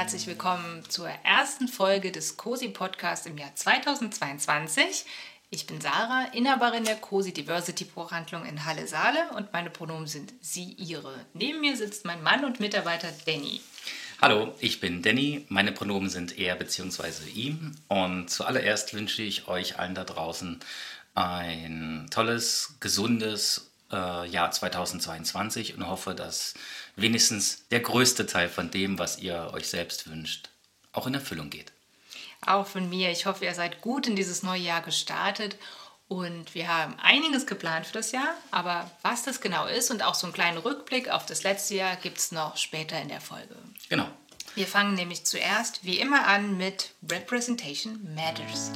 herzlich willkommen zur ersten Folge des COSI Podcasts im Jahr 2022. Ich bin Sarah, Inhaberin der COSI Diversity Buchhandlung in Halle Saale und meine Pronomen sind sie, ihre. Neben mir sitzt mein Mann und Mitarbeiter Danny. Hallo, ich bin Danny. Meine Pronomen sind er bzw. ihm. Und zuallererst wünsche ich euch allen da draußen ein tolles, gesundes äh, Jahr 2022 und hoffe, dass wenigstens der größte Teil von dem, was ihr euch selbst wünscht, auch in Erfüllung geht. Auch von mir. Ich hoffe, ihr seid gut in dieses neue Jahr gestartet und wir haben einiges geplant für das Jahr, aber was das genau ist und auch so einen kleinen Rückblick auf das letzte Jahr gibt es noch später in der Folge. Genau. Wir fangen nämlich zuerst wie immer an mit Representation Matters.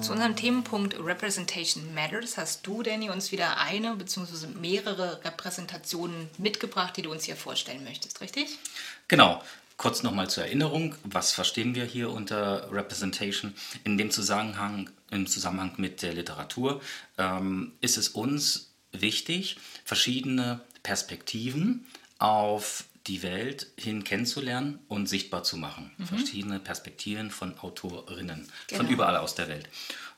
Zu unserem Themenpunkt Representation Matters hast du, Danny, uns wieder eine bzw. mehrere Repräsentationen mitgebracht, die du uns hier vorstellen möchtest, richtig? Genau. Kurz nochmal zur Erinnerung, was verstehen wir hier unter Representation? In dem Zusammenhang, im Zusammenhang mit der Literatur ähm, ist es uns wichtig, verschiedene Perspektiven auf die Welt hin kennenzulernen und sichtbar zu machen. Mhm. Verschiedene Perspektiven von Autorinnen, genau. von überall aus der Welt.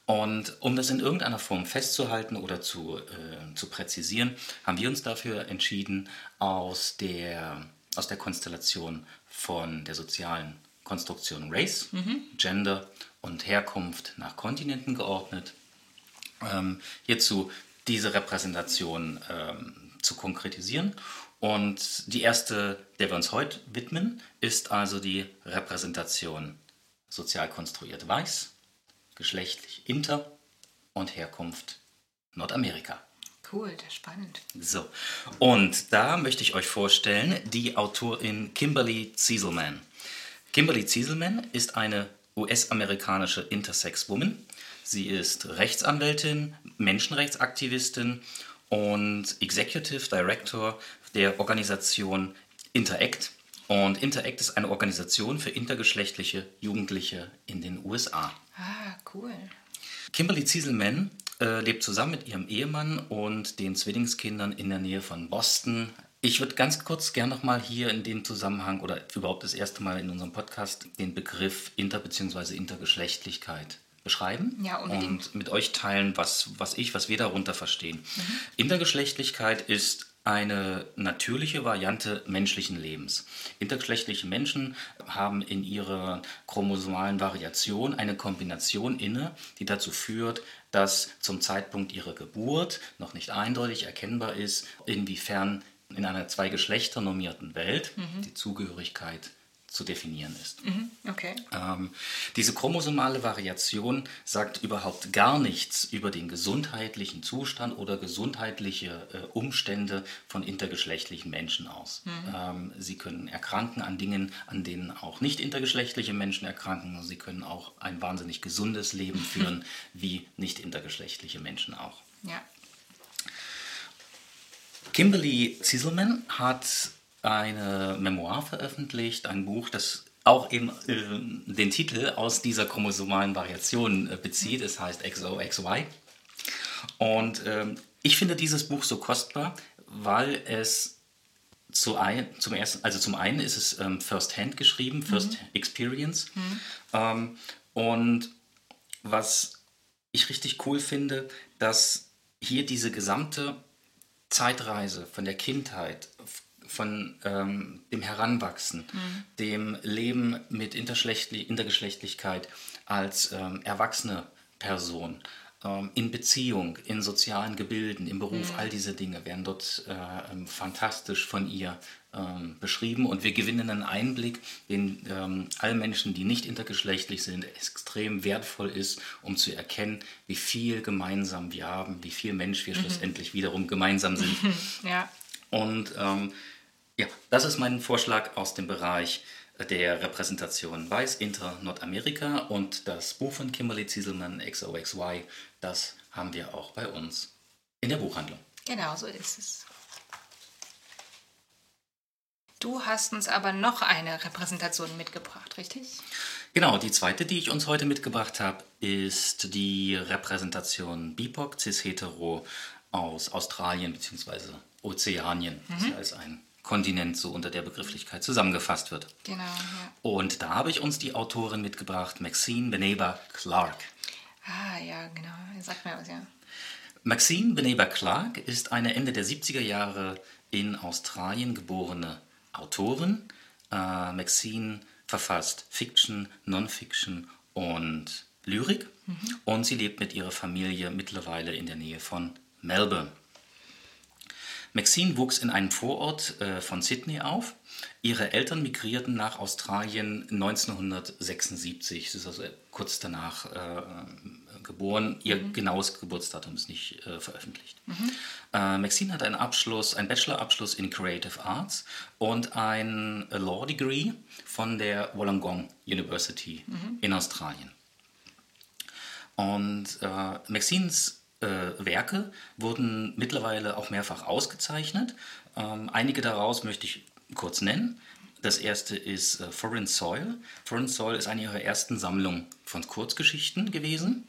Und um das in irgendeiner Form festzuhalten oder zu, äh, zu präzisieren, haben wir uns dafür entschieden, aus der, aus der Konstellation von der sozialen Konstruktion Race, mhm. Gender und Herkunft nach Kontinenten geordnet. Ähm, hierzu diese Repräsentation ähm, zu konkretisieren. Und die erste, der wir uns heute widmen, ist also die Repräsentation sozial konstruiert weiß, geschlechtlich inter und Herkunft Nordamerika. Cool, das ist spannend. So, und da möchte ich euch vorstellen die Autorin Kimberly Zieselman. Kimberly Zieselman ist eine US-amerikanische Intersex-Woman. Sie ist Rechtsanwältin, Menschenrechtsaktivistin und Executive Director der Organisation Interact. Und Interact ist eine Organisation für intergeschlechtliche Jugendliche in den USA. Ah, cool. Kimberly Zieselman äh, lebt zusammen mit ihrem Ehemann und den Zwillingskindern in der Nähe von Boston. Ich würde ganz kurz gerne nochmal hier in dem Zusammenhang oder überhaupt das erste Mal in unserem Podcast den Begriff Inter- bzw. Intergeschlechtlichkeit beschreiben ja, und mit euch teilen, was, was ich, was wir darunter verstehen. Mhm. Intergeschlechtlichkeit ist eine natürliche Variante menschlichen Lebens. Intergeschlechtliche Menschen haben in ihrer chromosomalen Variation eine Kombination inne, die dazu führt, dass zum Zeitpunkt ihrer Geburt noch nicht eindeutig erkennbar ist, inwiefern in einer zwei Geschlechter normierten Welt mhm. die Zugehörigkeit zu definieren ist. Mhm, okay. Ähm, diese chromosomale Variation sagt überhaupt gar nichts über den gesundheitlichen Zustand oder gesundheitliche äh, Umstände von intergeschlechtlichen Menschen aus. Mhm. Ähm, sie können erkranken an Dingen, an denen auch nicht intergeschlechtliche Menschen erkranken. Sie können auch ein wahnsinnig gesundes Leben führen, wie nicht intergeschlechtliche Menschen auch. Ja. Kimberly Zieselman hat eine Memoir veröffentlicht, ein Buch, das auch eben äh, den Titel aus dieser chromosomalen Variation äh, bezieht. Es heißt XOXY. Und äh, ich finde dieses Buch so kostbar, weil es zu ein, zum ersten, also zum einen ist es ähm, First Hand geschrieben, First mhm. Experience. Mhm. Ähm, und was ich richtig cool finde, dass hier diese gesamte Zeitreise von der Kindheit, von ähm, dem Heranwachsen, mhm. dem Leben mit Intergeschlechtlichkeit als ähm, erwachsene Person, ähm, in Beziehung, in sozialen Gebilden, im Beruf, mhm. all diese Dinge werden dort äh, ähm, fantastisch von ihr ähm, beschrieben und wir gewinnen einen Einblick, den ähm, allen Menschen, die nicht intergeschlechtlich sind, extrem wertvoll ist, um zu erkennen, wie viel gemeinsam wir haben, wie viel Mensch wir mhm. schlussendlich wiederum gemeinsam sind. ja. Und ähm, ja, das ist mein Vorschlag aus dem Bereich der Repräsentation Weiß Inter Nordamerika und das Buch von Kimberly Zieselmann XOXY, das haben wir auch bei uns in der Buchhandlung. Genau, so ist es. Du hast uns aber noch eine Repräsentation mitgebracht, richtig? Genau, die zweite, die ich uns heute mitgebracht habe, ist die Repräsentation BIPOC, cis-hetero aus Australien bzw. Ozeanien, das ja als ein Kontinent so unter der Begrifflichkeit zusammengefasst wird. Genau, ja. Und da habe ich uns die Autorin mitgebracht, Maxine Beneba Clark. Ah, ja, genau. Sagt mir was, ja. Maxine Beneba Clark ist eine Ende der 70er Jahre in Australien geborene Autorin. Äh, Maxine verfasst Fiction, Non-Fiction und Lyrik. Und sie lebt mit ihrer Familie mittlerweile in der Nähe von Melbourne. Maxine wuchs in einem Vorort äh, von Sydney auf. Ihre Eltern migrierten nach Australien 1976. Sie ist also kurz danach äh, geboren. Ihr genaues Geburtsdatum ist nicht äh, veröffentlicht. Äh, Maxine hat einen Abschluss, einen Bachelorabschluss in Creative Arts und ein Law Degree von der Wollongong University in Australien. Und äh, Maxines äh, Werke wurden mittlerweile auch mehrfach ausgezeichnet. Ähm, einige daraus möchte ich kurz nennen. Das erste ist äh, Foreign Soil. Foreign Soil ist eine ihrer ersten Sammlungen von Kurzgeschichten gewesen.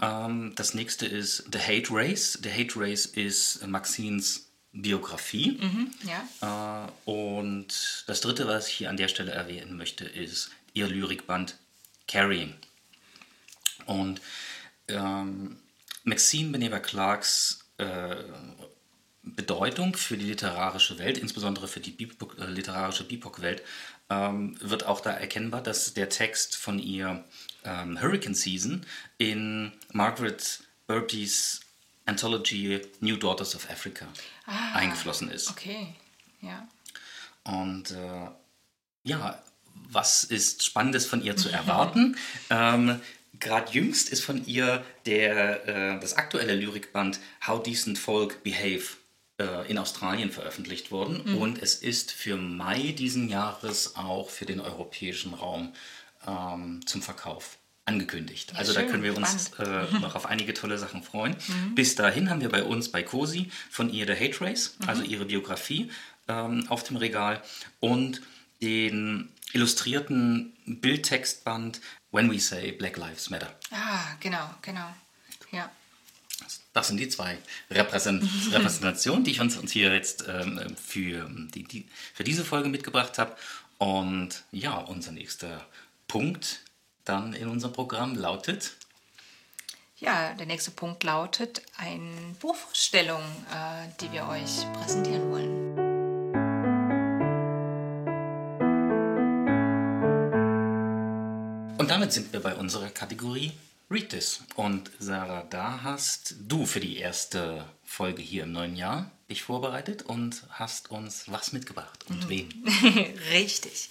Ähm, das nächste ist The Hate Race. The Hate Race ist Maxines Biografie. Ja. Äh, und das dritte, was ich hier an der Stelle erwähnen möchte, ist ihr Lyrikband Carrying. Und ähm, Maxine Beneva Clarks äh, Bedeutung für die literarische Welt, insbesondere für die BIPOC, äh, literarische BIPOC-Welt, ähm, wird auch da erkennbar, dass der Text von ihr ähm, Hurricane Season in Margaret Burtys Anthology New Daughters of Africa eingeflossen ist. Okay, ja. Und äh, ja, was ist Spannendes von ihr zu erwarten? ähm, Gerade jüngst ist von ihr der, äh, das aktuelle Lyrikband How Decent Folk Behave äh, in Australien veröffentlicht worden. Und es ist für Mai diesen Jahres auch für den europäischen Raum ähm, zum Verkauf angekündigt. also da schön, können wir uns äh, noch auf einige tolle Sachen freuen. Bis dahin haben wir bei uns bei COSI von ihr The Hate Race, also ihre Biografie ähm, auf dem Regal und den illustrierten Bildtextband When We Say Black Lives Matter. Ah, genau, genau. Ja. Das sind die zwei Repräsent Repräsentationen, die ich uns, uns hier jetzt ähm, für, die, die, für diese Folge mitgebracht habe. Und ja, unser nächster Punkt dann in unserem Programm lautet Ja, der nächste Punkt lautet eine Buchvorstellung, äh, die wir euch präsentieren wollen. Und damit sind wir bei unserer Kategorie Read This. Und Sarah, da hast du für die erste Folge hier im neuen Jahr dich vorbereitet und hast uns was mitgebracht. Und wen? Richtig.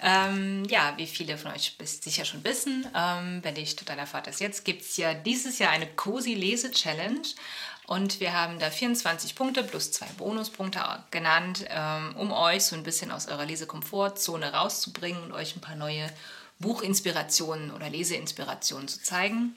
Ähm, ja, wie viele von euch sicher schon wissen, ähm, wenn nicht total erfahrt das jetzt, gibt es ja dieses Jahr eine Cozy Lese-Challenge. Und wir haben da 24 Punkte plus zwei Bonuspunkte genannt, ähm, um euch so ein bisschen aus eurer Lesekomfortzone rauszubringen und euch ein paar neue Buchinspirationen oder Leseinspirationen zu zeigen.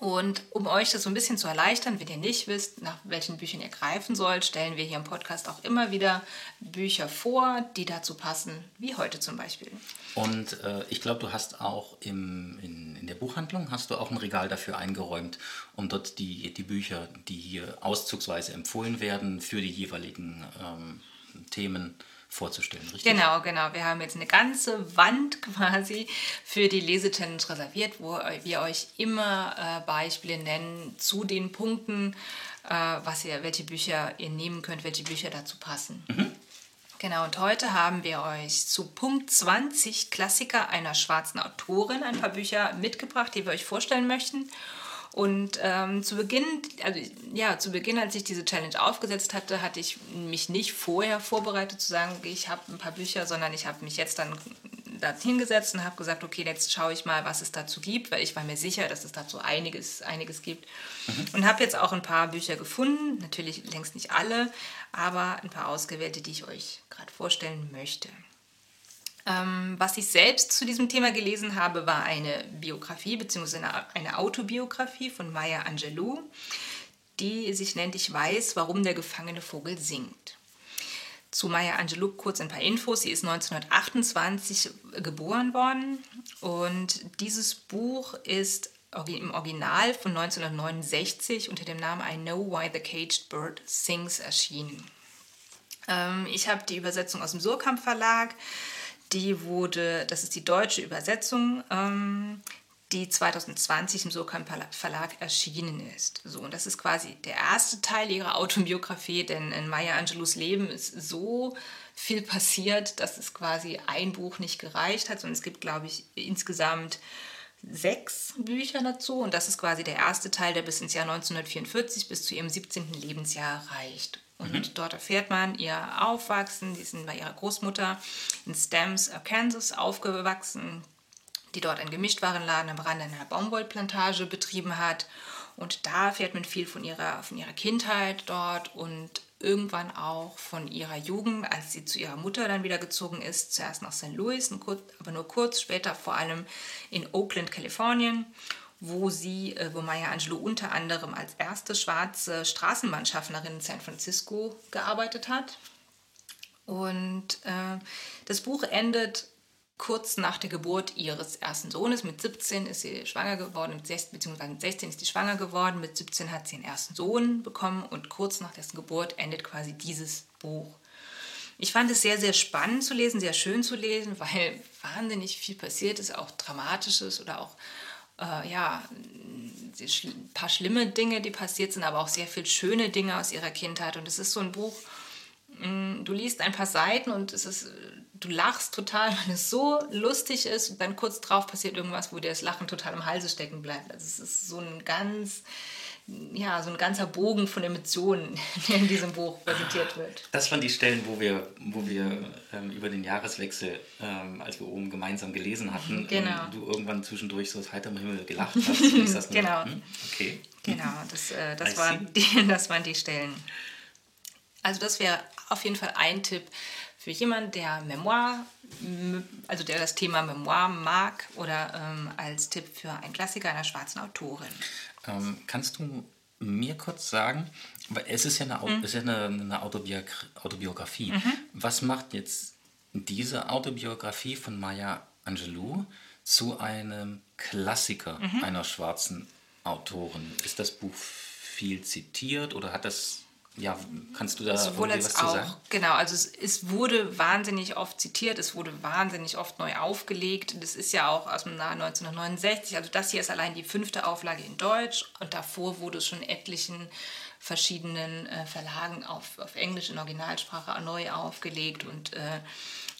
Und um euch das so ein bisschen zu erleichtern, wenn ihr nicht wisst, nach welchen Büchern ihr greifen sollt, stellen wir hier im Podcast auch immer wieder Bücher vor, die dazu passen, wie heute zum Beispiel. Und äh, ich glaube, du hast auch im, in, in der Buchhandlung hast du auch ein Regal dafür eingeräumt, um dort die, die Bücher, die hier auszugsweise empfohlen werden, für die jeweiligen ähm, Themen vorzustellen, richtig? Genau, genau. Wir haben jetzt eine ganze Wand quasi für die Lese-Challenge reserviert, wo wir euch immer äh, Beispiele nennen zu den Punkten, äh, was ihr, welche Bücher ihr nehmen könnt, welche Bücher dazu passen. Genau, und heute haben wir euch zu Punkt 20 Klassiker einer schwarzen Autorin ein paar Bücher mitgebracht, die wir euch vorstellen möchten. Und ähm, zu Beginn, also ja, zu Beginn, als ich diese Challenge aufgesetzt hatte, hatte ich mich nicht vorher vorbereitet zu sagen, ich habe ein paar Bücher, sondern ich habe mich jetzt dann da hingesetzt und habe gesagt, okay, jetzt schaue ich mal, was es dazu gibt, weil ich war mir sicher, dass es dazu einiges, einiges gibt. Und habe jetzt auch ein paar Bücher gefunden, natürlich längst nicht alle, aber ein paar ausgewählte, die ich euch gerade vorstellen möchte. Ähm, was ich selbst zu diesem Thema gelesen habe, war eine Biografie bzw. Eine, eine Autobiografie von Maya Angelou, die sich nennt Ich weiß, warum der gefangene Vogel singt. Zu Maya Angelou kurz ein paar Infos. Sie ist 1928 geboren worden und dieses Buch ist im Original von 1969 unter dem Namen I Know Why the Caged Bird Sings erschienen. Ähm, ich habe die Übersetzung aus dem Surkamp Verlag. Die wurde, das ist die deutsche Übersetzung, ähm, die 2020 im Surkamp Verlag erschienen ist. So, und das ist quasi der erste Teil ihrer Autobiografie, denn in Maya Angelous Leben ist so viel passiert, dass es quasi ein Buch nicht gereicht hat, sondern es gibt, glaube ich, insgesamt sechs Bücher dazu und das ist quasi der erste Teil, der bis ins Jahr 1944 bis zu ihrem 17. Lebensjahr reicht. Und mhm. dort erfährt man ihr Aufwachsen. Sie sind bei ihrer Großmutter in Stamps, Arkansas aufgewachsen, die dort einen Gemischtwarenladen am Rande einer Baumwollplantage betrieben hat. Und da erfährt man viel von ihrer, von ihrer Kindheit dort und irgendwann auch von ihrer Jugend, als sie zu ihrer Mutter dann wieder gezogen ist, zuerst nach St. Louis, aber nur kurz, später vor allem in Oakland, Kalifornien, wo sie, äh, wo Maya Angelou unter anderem als erste schwarze Straßenbahnschaffnerin in San Francisco gearbeitet hat. Und äh, das Buch endet kurz nach der Geburt ihres ersten Sohnes. Mit 17 ist sie schwanger geworden, mit 16, beziehungsweise mit 16 ist sie schwanger geworden, mit 17 hat sie einen ersten Sohn bekommen und kurz nach dessen Geburt endet quasi dieses Buch. Ich fand es sehr, sehr spannend zu lesen, sehr schön zu lesen, weil wahnsinnig viel passiert ist, auch Dramatisches oder auch äh, ja, ein paar schlimme Dinge, die passiert sind, aber auch sehr viel schöne Dinge aus ihrer Kindheit. Und es ist so ein Buch, mm, du liest ein paar Seiten und es ist du lachst total, weil es so lustig ist und dann kurz drauf passiert irgendwas, wo dir das Lachen total im Halse stecken bleibt. Also es ist so ein ganz, ja, so ein ganzer Bogen von Emotionen, der in diesem Buch präsentiert wird. Das waren die Stellen, wo wir, wo wir ähm, über den Jahreswechsel, ähm, als wir oben gemeinsam gelesen hatten, genau. du irgendwann zwischendurch so aus heiterem Himmel gelacht hast. das genau. Hm? Okay. Genau, das, äh, das, waren die, das waren die Stellen. Also das wäre auf jeden Fall ein Tipp, für jemanden, der Memoir, also der das Thema Memoir mag oder ähm, als Tipp für einen Klassiker einer schwarzen Autorin. Ähm, kannst du mir kurz sagen, weil es ist ja eine, mhm. ist ja eine, eine Autobiografie. Mhm. Was macht jetzt diese Autobiografie von Maya Angelou zu einem Klassiker mhm. einer schwarzen Autorin? Ist das Buch viel zitiert oder hat das ja, kannst du da Sowohl als was auch, sagen? Genau, also es, es, wurde wahnsinnig oft zitiert, es wurde wahnsinnig oft neu aufgelegt. Das ist ja auch aus dem Jahr 1969. Also das hier ist allein die fünfte Auflage in Deutsch und davor wurde es schon etlichen verschiedenen äh, Verlagen auf, auf Englisch in Originalsprache neu aufgelegt und äh,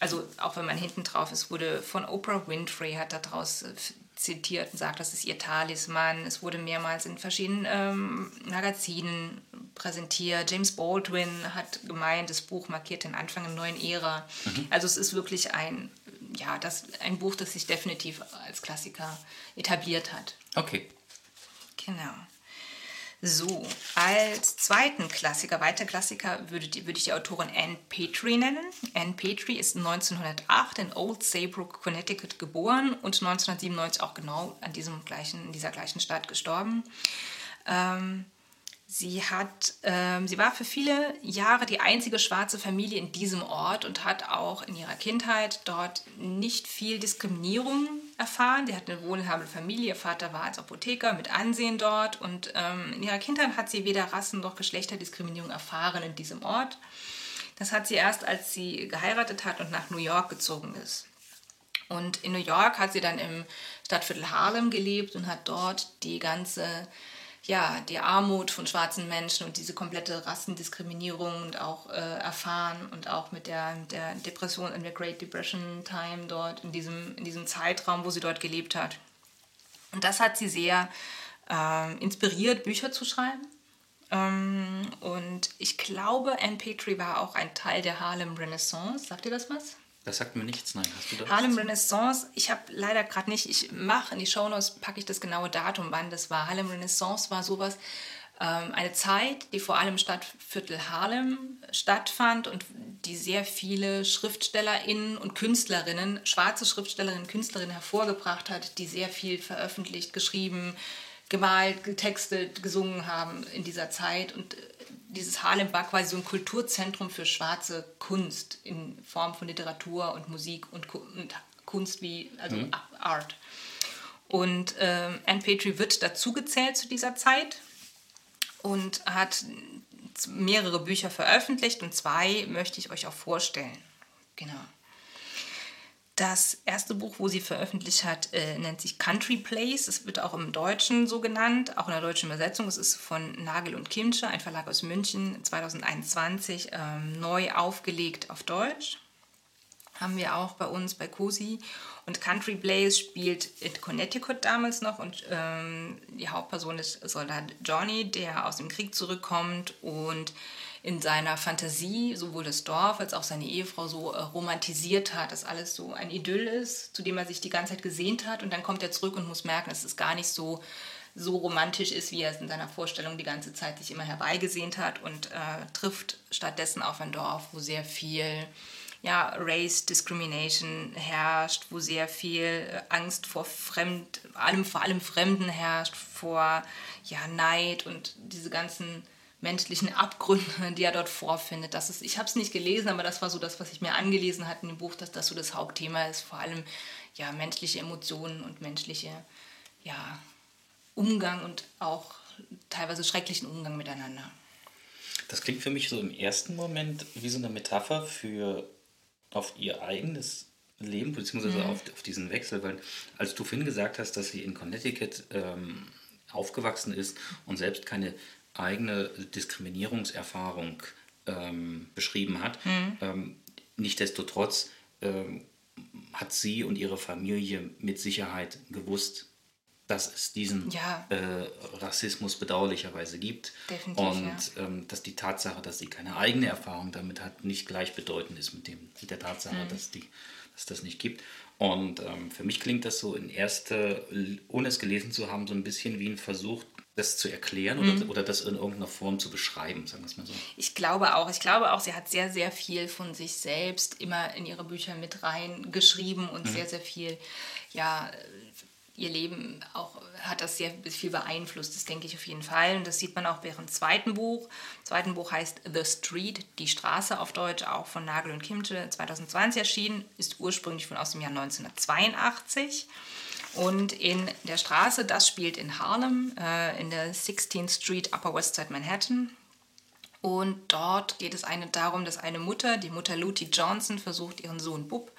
also auch wenn man hinten drauf ist, wurde von Oprah Winfrey hat daraus äh, zitiert und sagt, das ist ihr Talisman. Es wurde mehrmals in verschiedenen ähm, Magazinen präsentiert. James Baldwin hat gemeint, das Buch markiert den Anfang einer neuen Ära. Mhm. Also es ist wirklich ein, ja, das, ein Buch, das sich definitiv als Klassiker etabliert hat. Okay. Genau. So, als zweiten Klassiker, weiter Klassiker, würde, die, würde ich die Autorin Anne Petrie nennen. Anne Petrie ist 1908 in Old Saybrook, Connecticut geboren und 1997 auch genau an diesem gleichen, in dieser gleichen Stadt gestorben. Ähm, Sie, hat, ähm, sie war für viele Jahre die einzige schwarze Familie in diesem Ort und hat auch in ihrer Kindheit dort nicht viel Diskriminierung erfahren. Sie hat eine wohlhabende Familie, ihr Vater war als Apotheker mit Ansehen dort und ähm, in ihrer Kindheit hat sie weder Rassen- noch Geschlechterdiskriminierung erfahren in diesem Ort. Das hat sie erst, als sie geheiratet hat und nach New York gezogen ist. Und in New York hat sie dann im Stadtviertel Harlem gelebt und hat dort die ganze ja, die Armut von schwarzen Menschen und diese komplette Rassendiskriminierung und auch äh, erfahren und auch mit der, der Depression in der Great Depression Time dort in diesem, in diesem Zeitraum, wo sie dort gelebt hat. Und das hat sie sehr äh, inspiriert, Bücher zu schreiben. Ähm, und ich glaube, Anne Petrie war auch ein Teil der Harlem Renaissance. Sagt ihr das was? Das sagt mir nichts, nein. Hast du das? Harlem Renaissance, ich habe leider gerade nicht, ich mache in die Shownotes, packe ich das genaue Datum, wann das war. Harlem Renaissance war sowas, ähm, eine Zeit, die vor allem im Stadtviertel Harlem stattfand und die sehr viele SchriftstellerInnen und Künstlerinnen, schwarze Schriftstellerinnen und Künstlerinnen hervorgebracht hat, die sehr viel veröffentlicht, geschrieben, gemalt, getextet, gesungen haben in dieser Zeit und dieses Harlem war quasi so ein Kulturzentrum für schwarze Kunst in Form von Literatur und Musik und, und Kunst wie also mhm. Art. Und äh, Anne Petrie wird dazugezählt zu dieser Zeit und hat mehrere Bücher veröffentlicht und zwei möchte ich euch auch vorstellen. Genau. Das erste Buch, wo sie veröffentlicht hat, äh, nennt sich Country Place. Es wird auch im Deutschen so genannt, auch in der deutschen Übersetzung. Es ist von Nagel und Kimsche, ein Verlag aus München, 2021, ähm, neu aufgelegt auf Deutsch. Haben wir auch bei uns bei COSI. Und Country Place spielt in Connecticut damals noch und ähm, die Hauptperson ist Soldat Johnny, der aus dem Krieg zurückkommt und in seiner Fantasie sowohl das Dorf als auch seine Ehefrau so äh, romantisiert hat, dass alles so ein Idyll ist, zu dem er sich die ganze Zeit gesehnt hat. Und dann kommt er zurück und muss merken, dass es gar nicht so, so romantisch ist, wie er es in seiner Vorstellung die ganze Zeit sich immer herbeigesehnt hat und äh, trifft stattdessen auf ein Dorf, wo sehr viel ja, Race Discrimination herrscht, wo sehr viel äh, Angst vor Fremd, allem, vor allem Fremden herrscht, vor ja, Neid und diese ganzen menschlichen Abgründe, die er dort vorfindet. Das ist, ich habe es nicht gelesen, aber das war so das, was ich mir angelesen hatte in dem Buch, dass das so das Hauptthema ist, vor allem ja, menschliche Emotionen und menschliche ja, Umgang und auch teilweise schrecklichen Umgang miteinander. Das klingt für mich so im ersten Moment wie so eine Metapher für auf ihr eigenes Leben, beziehungsweise mhm. auf, auf diesen Wechsel, weil als du vorhin gesagt hast, dass sie in Connecticut ähm, aufgewachsen ist und selbst keine eigene Diskriminierungserfahrung ähm, beschrieben hat. Mhm. Ähm, Nichtsdestotrotz ähm, hat sie und ihre Familie mit Sicherheit gewusst, dass es diesen ja. äh, Rassismus bedauerlicherweise gibt. Definitiv, und ja. ähm, dass die Tatsache, dass sie keine eigene Erfahrung damit hat, nicht gleichbedeutend ist mit, dem, mit der Tatsache, mhm. dass, die, dass das nicht gibt. Und ähm, für mich klingt das so in erster, ohne es gelesen zu haben, so ein bisschen wie ein Versuch, das zu erklären oder, mhm. oder das in irgendeiner Form zu beschreiben, sagen wir es mal so. Ich glaube auch. Ich glaube auch, sie hat sehr, sehr viel von sich selbst immer in ihre Bücher mit reingeschrieben und mhm. sehr, sehr viel, ja, ihr Leben auch hat das sehr viel beeinflusst, das denke ich auf jeden Fall. Und das sieht man auch bei ihrem zweiten Buch. Das zweite Buch heißt The Street, die Straße auf Deutsch, auch von Nagel und Kimche, 2020 erschienen, ist ursprünglich von aus dem Jahr 1982. Und in der Straße, das spielt in Harlem, äh, in der 16th Street, Upper West Side Manhattan. Und dort geht es eine darum, dass eine Mutter, die Mutter Lutie Johnson, versucht, ihren Sohn Bub,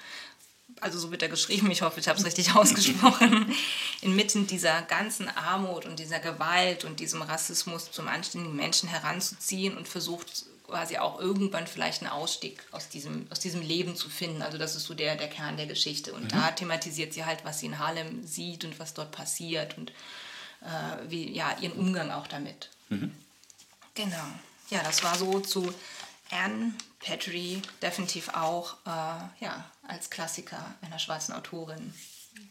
also so wird er geschrieben, ich hoffe, ich habe es richtig ausgesprochen, inmitten dieser ganzen Armut und dieser Gewalt und diesem Rassismus zum anständigen Menschen heranzuziehen und versucht quasi auch irgendwann vielleicht einen Ausstieg aus diesem, aus diesem Leben zu finden. Also das ist so der, der Kern der Geschichte. Und mhm. da thematisiert sie halt, was sie in Harlem sieht und was dort passiert und äh, wie, ja, ihren Umgang auch damit. Mhm. Genau. Ja, das war so zu Anne Petrie, definitiv auch äh, ja, als Klassiker einer schwarzen Autorin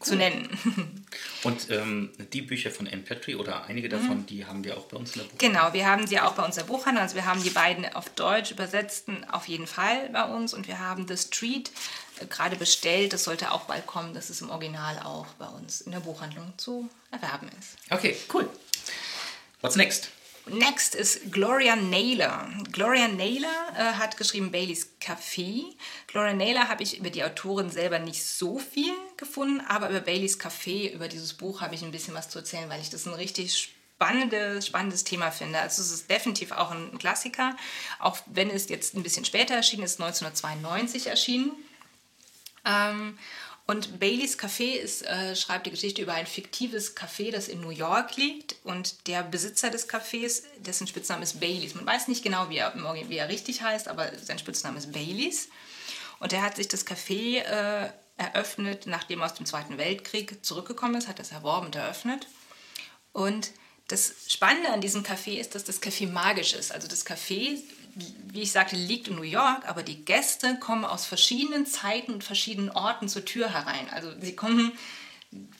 zu nennen. Und ähm, die Bücher von Anne Petrie oder einige davon, mhm. die haben wir auch bei uns in der Buchhandlung? Genau, wir haben sie auch bei uns in der Buchhandlung. Also wir haben die beiden auf Deutsch übersetzten auf jeden Fall bei uns und wir haben The Street äh, gerade bestellt. Das sollte auch bald kommen, dass es im Original auch bei uns in der Buchhandlung zu erwerben ist. Okay, cool. What's next? Next ist Gloria Naylor. Gloria Naylor äh, hat geschrieben Baileys Café. Gloria Naylor habe ich über die Autorin selber nicht so viel gefunden, aber über Baileys Café, über dieses Buch habe ich ein bisschen was zu erzählen, weil ich das ein richtig spannendes, spannendes Thema finde. Also es ist definitiv auch ein Klassiker, auch wenn es jetzt ein bisschen später erschienen ist, 1992 erschienen. Ähm, und Baileys Café ist, äh, schreibt die Geschichte über ein fiktives Café, das in New York liegt. Und der Besitzer des Cafés, dessen Spitzname ist Baileys. Man weiß nicht genau, wie er, wie er richtig heißt, aber sein Spitzname ist Baileys. Und er hat sich das Café äh, eröffnet, nachdem er aus dem Zweiten Weltkrieg zurückgekommen ist, hat das erworben und eröffnet. Und das Spannende an diesem Café ist, dass das Café magisch ist. Also das Café wie ich sagte, liegt in New York, aber die Gäste kommen aus verschiedenen Zeiten und verschiedenen Orten zur Tür herein. Also sie kommen,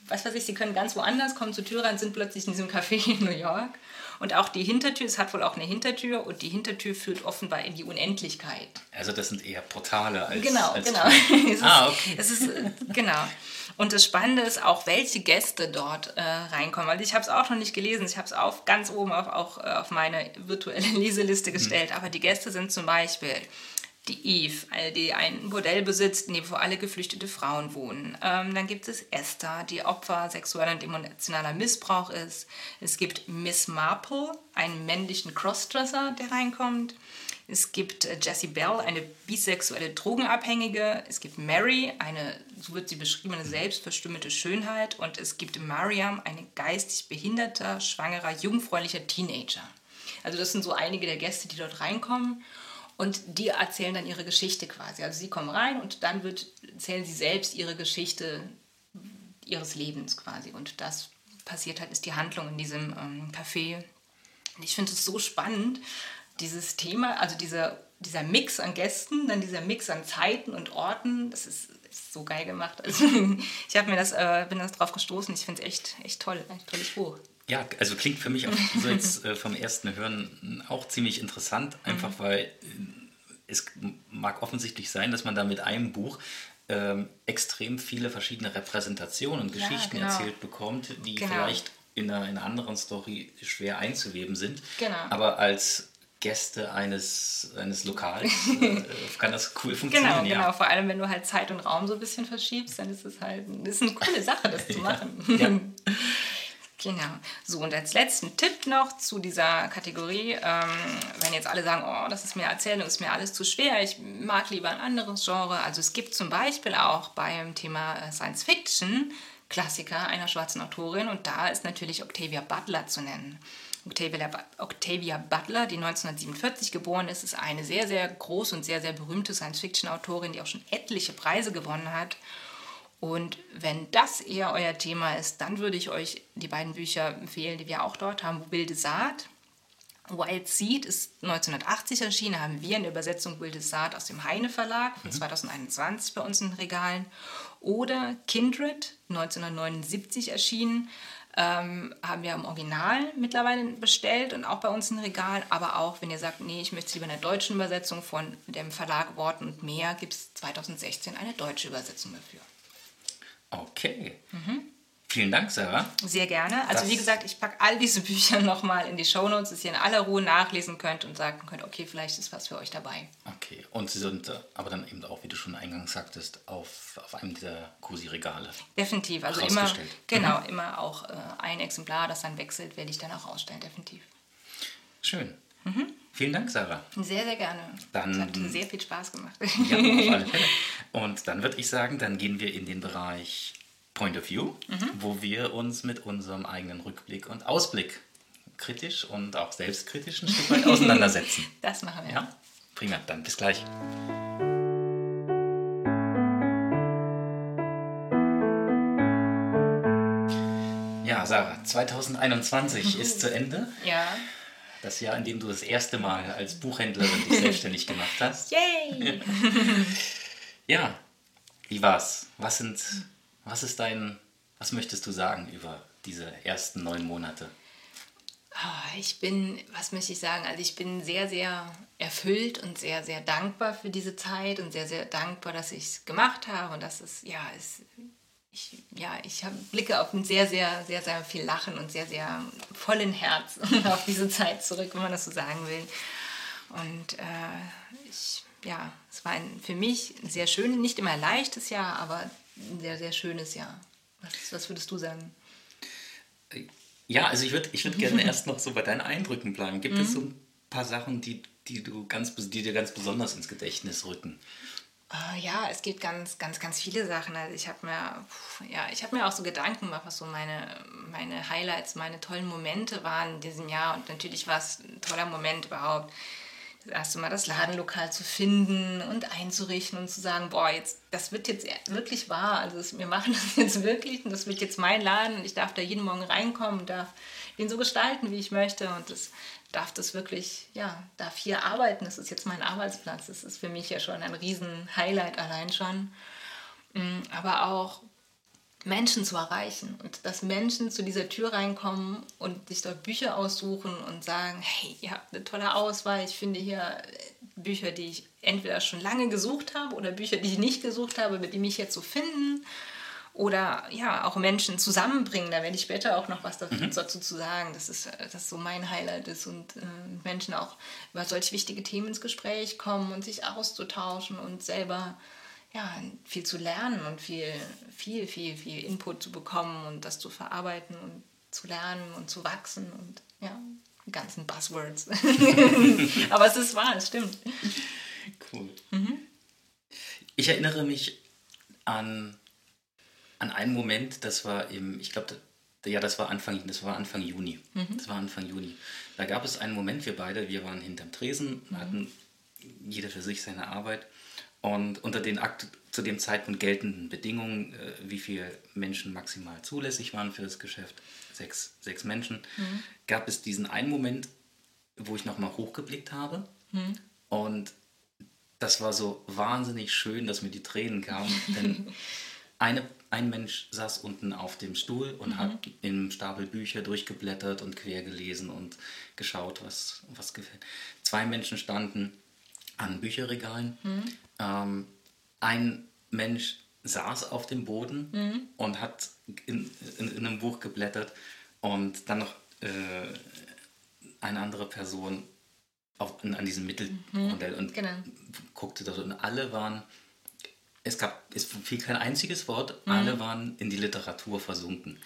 was weiß ich, sie können ganz woanders, kommen zur Tür rein, sind plötzlich in diesem Café in New York. Und auch die Hintertür, es hat wohl auch eine Hintertür und die Hintertür führt offenbar in die Unendlichkeit. Also das sind eher Portale als Genau, als genau. ah, okay. es ist, genau. Und das Spannende ist auch, welche Gäste dort äh, reinkommen. Weil ich habe es auch noch nicht gelesen. Ich habe es auf, ganz oben auf, auch äh, auf meine virtuelle Leseliste mhm. gestellt. Mhm. Aber die Gäste sind zum Beispiel die Eve, die ein Bordell besitzt, in dem vor alle geflüchtete Frauen wohnen. Ähm, dann gibt es Esther, die Opfer sexueller und emotionaler Missbrauch ist. Es gibt Miss Marple, einen männlichen Crossdresser, der reinkommt. Es gibt äh, Jessie Bell, eine bisexuelle Drogenabhängige. Es gibt Mary, eine, so wird sie beschrieben, eine selbstverstümmelte Schönheit. Und es gibt Mariam, eine geistig behinderter, schwangerer, jungfräulicher Teenager. Also das sind so einige der Gäste, die dort reinkommen. Und die erzählen dann ihre Geschichte quasi. Also sie kommen rein und dann wird, erzählen sie selbst ihre Geschichte ihres Lebens quasi. Und das passiert halt, ist die Handlung in diesem ähm, Café. Und ich finde es so spannend, dieses Thema, also dieser, dieser Mix an Gästen, dann dieser Mix an Zeiten und Orten, das ist, ist so geil gemacht. Also ich habe mir das, äh, bin das drauf gestoßen. Ich finde es echt, echt toll, ein tolles Buch. Ja, also klingt für mich auch so jetzt äh, vom ersten Hören auch ziemlich interessant, einfach mhm. weil äh, es mag offensichtlich sein, dass man da mit einem Buch ähm, extrem viele verschiedene Repräsentationen und Geschichten ja, genau. erzählt bekommt, die genau. vielleicht in einer, in einer anderen Story schwer einzuweben sind. Genau. Aber als Gäste eines, eines Lokals äh, kann das cool funktionieren. Genau, genau. Vor allem, wenn du halt Zeit und Raum so ein bisschen verschiebst, dann ist es halt ist eine coole Sache, das zu machen. Ja. ja. Genau. So, und als letzten Tipp noch zu dieser Kategorie, ähm, wenn jetzt alle sagen, oh, das ist mir Erzählung, ist mir alles zu schwer, ich mag lieber ein anderes Genre. Also es gibt zum Beispiel auch beim Thema äh, Science Fiction Klassiker einer schwarzen Autorin und da ist natürlich Octavia Butler zu nennen. Octavia, Octavia Butler, die 1947 geboren ist, ist eine sehr, sehr große und sehr, sehr berühmte Science-Fiction-Autorin, die auch schon etliche Preise gewonnen hat. Und wenn das eher euer Thema ist, dann würde ich euch die beiden Bücher empfehlen, die wir auch dort haben. Wilde Saat. Wild Seed ist 1980 erschienen, haben wir in der Übersetzung Wilde Saat aus dem Heine Verlag von mhm. 2021 bei uns in den Regalen. Oder Kindred, 1979 erschienen, ähm, haben wir im Original mittlerweile bestellt und auch bei uns im Regal. Aber auch, wenn ihr sagt, nee, ich möchte es lieber in der deutschen Übersetzung von dem Verlag Worten und mehr, gibt es 2016 eine deutsche Übersetzung dafür. Okay. Mhm. Vielen Dank, Sarah. Sehr gerne. Also das wie gesagt, ich packe all diese Bücher nochmal in die Shownotes, dass ihr in aller Ruhe nachlesen könnt und sagen könnt, okay, vielleicht ist was für euch dabei. Okay, und sie sind äh, aber dann eben auch, wie du schon eingangs sagtest, auf, auf einem dieser Cosi-Regale. Definitiv, also immer, genau, mhm. immer auch äh, ein Exemplar, das dann wechselt, werde ich dann auch ausstellen, definitiv. Schön. Mhm. Vielen Dank, Sarah. Sehr, sehr gerne. Dann, das hat sehr viel Spaß gemacht. Ja, auf alle Fälle. Und dann würde ich sagen, dann gehen wir in den Bereich Point of View, mhm. wo wir uns mit unserem eigenen Rückblick und Ausblick kritisch und auch selbstkritisch ein Stück weit auseinandersetzen. Das machen wir. Ja, prima. Dann bis gleich. Ja, Sarah, 2021 ist zu Ende. Ja. Das Jahr, in dem du das erste Mal als Buchhändlerin dich selbstständig gemacht hast. Yay! ja, wie war's? Was sind, was ist dein, was möchtest du sagen über diese ersten neun Monate? Oh, ich bin, was möchte ich sagen? Also ich bin sehr, sehr erfüllt und sehr, sehr dankbar für diese Zeit und sehr, sehr dankbar, dass ich es gemacht habe und dass es, ja, es ich, ja, ich hab, blicke auf ein sehr, sehr, sehr, sehr viel Lachen und sehr, sehr vollen Herz auf diese Zeit zurück, wenn man das so sagen will. Und äh, ich, ja, es war ein, für mich ein sehr schönes, nicht immer leichtes Jahr, aber ein sehr, sehr schönes Jahr. Was, was würdest du sagen? Ja, also ich würde ich würd gerne erst noch so bei deinen Eindrücken bleiben. Gibt mhm. es so ein paar Sachen, die, die, du ganz, die dir ganz besonders ins Gedächtnis rücken? Uh, ja, es gibt ganz, ganz, ganz viele Sachen. Also ich habe mir, ja, ich mir auch so Gedanken gemacht, was so meine, meine Highlights, meine tollen Momente waren in diesem Jahr. Und natürlich war es ein toller Moment überhaupt, das erste Mal das Ladenlokal zu finden und einzurichten und zu sagen, boah, jetzt, das wird jetzt wirklich wahr. Also es, wir machen das jetzt wirklich und das wird jetzt mein Laden und ich darf da jeden Morgen reinkommen und darf ihn so gestalten, wie ich möchte. Und das darf das wirklich, ja, darf hier arbeiten. Das ist jetzt mein Arbeitsplatz. Das ist für mich ja schon ein Riesen-Highlight allein schon. Mm, aber auch Menschen zu erreichen und dass Menschen zu dieser Tür reinkommen und sich dort Bücher aussuchen und sagen, hey, ihr habt eine tolle Auswahl, ich finde hier äh, Bücher, die ich entweder schon lange gesucht habe oder Bücher, die ich nicht gesucht habe, die mich jetzt so finden oder ja, auch Menschen zusammenbringen. Da werde ich später auch noch was dazu, Mhm. dazu zu sagen, dass es äh, das so mein Highlight ist und äh, Menschen auch über solch wichtige Themen ins Gespräch kommen und sich auszutauschen und selber ja, viel zu lernen und viel, viel, viel, viel Input zu bekommen und das zu verarbeiten und zu lernen und zu wachsen und ja, die ganzen Buzzwords. Aber es ist wahr, es stimmt. Cool. Ich erinnere mich an, an einen Moment, das war im, ich glaube, ja, das war Anfang, das war Anfang Juni. Das war Anfang Juni. Da gab es einen Moment, wir beide, wir waren hinterm Tresen, hatten jeder für sich seine Arbeit. Und unter den akt zu dem Zeitpunkt geltenden Bedingungen, äh, wie viele Menschen maximal zulässig waren für das Geschäft, sechs, sechs Menschen, gab es diesen einen Moment, wo ich nochmal hochgeblickt habe. Und das war so wahnsinnig schön, dass mir die Tränen kamen. Denn eine, ein Mensch saß unten auf dem Stuhl und hat im Stapel Bücher durchgeblättert und quer gelesen und geschaut, was, was gefällt. Zwei Menschen standen an Bücherregalen. Ähm, ein Mensch saß auf dem Boden und hat in, in, in einem Buch geblättert und dann noch äh, eine andere Person auf, an, an diesem Mittelmodell und genau. guckte das und alle waren, es gab, es fiel kein einziges Wort, alle waren in die Literatur versunken.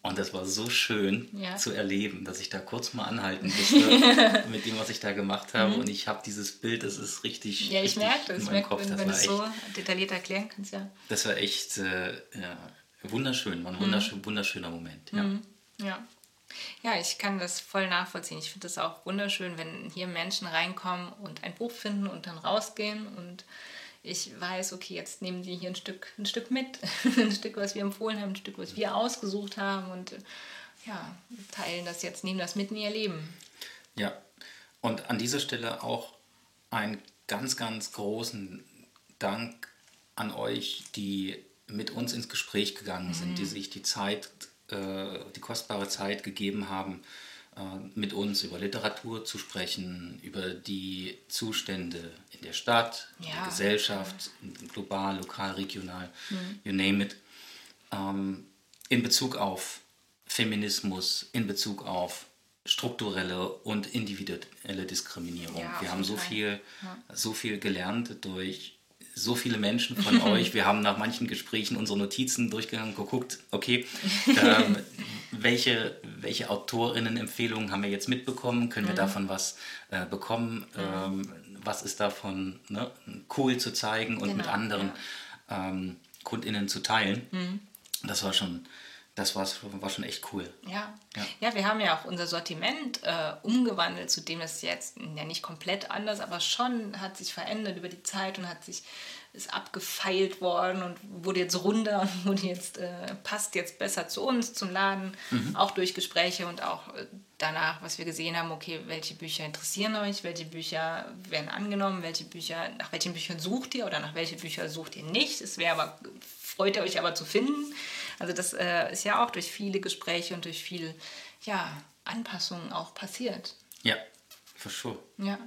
Und das war so schön Ja. zu erleben, dass ich da kurz mal anhalten musste mit dem, was ich da gemacht habe. Und ich habe dieses Bild, das ist richtig, Ja, ich merke das. Ich merke, Kopf. wenn, du es so detailliert erklären kannst, ja. das war echt äh, ja, wunderschön, war ein wunderschön, wunderschöner Moment. Ja. Ja. Ja, ich kann das voll nachvollziehen. Ich finde das auch wunderschön, wenn hier Menschen reinkommen und ein Buch finden und dann rausgehen und ich weiß, okay, jetzt nehmen die hier ein Stück, ein Stück mit, ein Stück, was wir empfohlen haben, ein Stück, was wir ausgesucht haben und äh, ja, teilen das jetzt, nehmen das mit in ihr Leben. Ja, und an dieser Stelle auch einen ganz, ganz großen Dank an euch, die mit uns ins Gespräch gegangen sind, die sich die Zeit, äh, die kostbare Zeit gegeben haben, mit uns über Literatur zu sprechen, über die Zustände in der Stadt, in der Ja. Gesellschaft, global, lokal, regional, you name it ähm, in Bezug auf Feminismus, in Bezug auf strukturelle und individuelle Diskriminierung. Ja, Wir haben so viel, so viel gelernt durch so viele Menschen von euch. Wir haben nach manchen Gesprächen unsere Notizen durchgegangen, geguckt, okay, ähm, welche, welche Autorinnen-Empfehlungen haben wir jetzt mitbekommen? Können wir davon was äh, bekommen? Ähm, was ist davon ne, cool zu zeigen und mit Genau, anderen ähm, KundInnen zu teilen? Das war schon, das war, war schon echt cool. Ja. Ja. ja, wir haben ja auch unser Sortiment äh, umgewandelt, zu dem es jetzt ja nicht komplett anders, aber schon hat sich verändert über die Zeit und hat sich ist abgefeilt worden und wurde jetzt runder und wurde jetzt äh, passt jetzt besser zu uns, zum Laden, auch durch Gespräche und auch äh, danach, was wir gesehen haben, okay, welche Bücher interessieren euch, welche Bücher werden angenommen, welche Bücher, nach welchen Büchern sucht ihr oder nach welchen Büchern sucht ihr nicht. Es wäre aber, freut ihr euch aber zu finden. Also das äh, ist ja auch durch viele Gespräche und durch viele ja, Anpassungen auch passiert. Ja, for sure. Ja.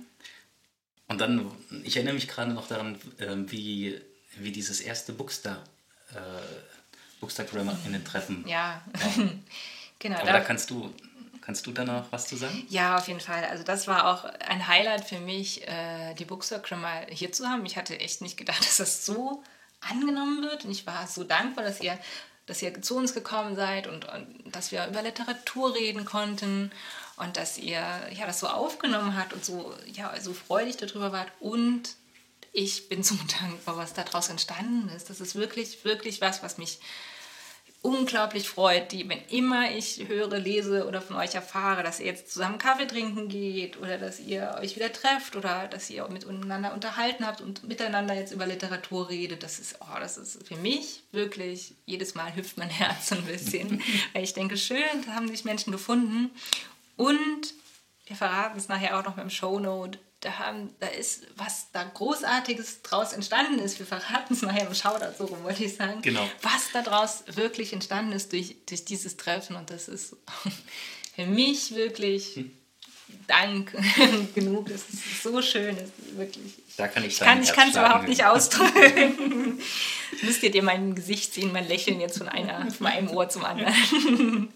Und dann, ich erinnere mich gerade noch daran, ähm, wie, wie dieses erste Bookster, äh, Bookster Grammar in den Treffen. Ja, genau. Aber da- da kannst du, kannst du da noch was zu sagen? Ja, auf jeden Fall. Also das war auch ein Highlight für mich, äh, die Bookstore mal hier zu haben. Ich hatte echt nicht gedacht, dass das so angenommen wird. Und ich war so dankbar, dass ihr, dass ihr zu uns gekommen seid und, und dass wir über Literatur reden konnten und dass ihr ja, das so aufgenommen habt und so, ja, so freudig darüber wart. Und ich bin so dankbar, was daraus entstanden ist. Das ist wirklich, wirklich was, was mich unglaublich freut, die, wenn immer ich höre, lese oder von euch erfahre, dass ihr jetzt zusammen Kaffee trinken geht oder dass ihr euch wieder trefft oder dass ihr miteinander unterhalten habt und miteinander jetzt über Literatur redet, das ist, oh, das ist für mich wirklich, jedes Mal hüpft mein Herz ein bisschen, weil ich denke, schön, da haben sich Menschen gefunden und wir verraten es nachher auch noch beim Shownote. Da, haben, da ist was da Großartiges draus entstanden ist. Wir verraten es nachher im Shoutout, so rum wollte ich sagen. Genau. Was daraus wirklich entstanden ist durch, durch dieses Treffen. Und das ist für mich wirklich Dank genug. Das ist so schön, das ist wirklich. Da kann ich ich kann es überhaupt nicht ausdrücken. Müsst ihr dir mein Gesicht sehen, mein Lächeln jetzt von, einer, von einem Ohr zum anderen.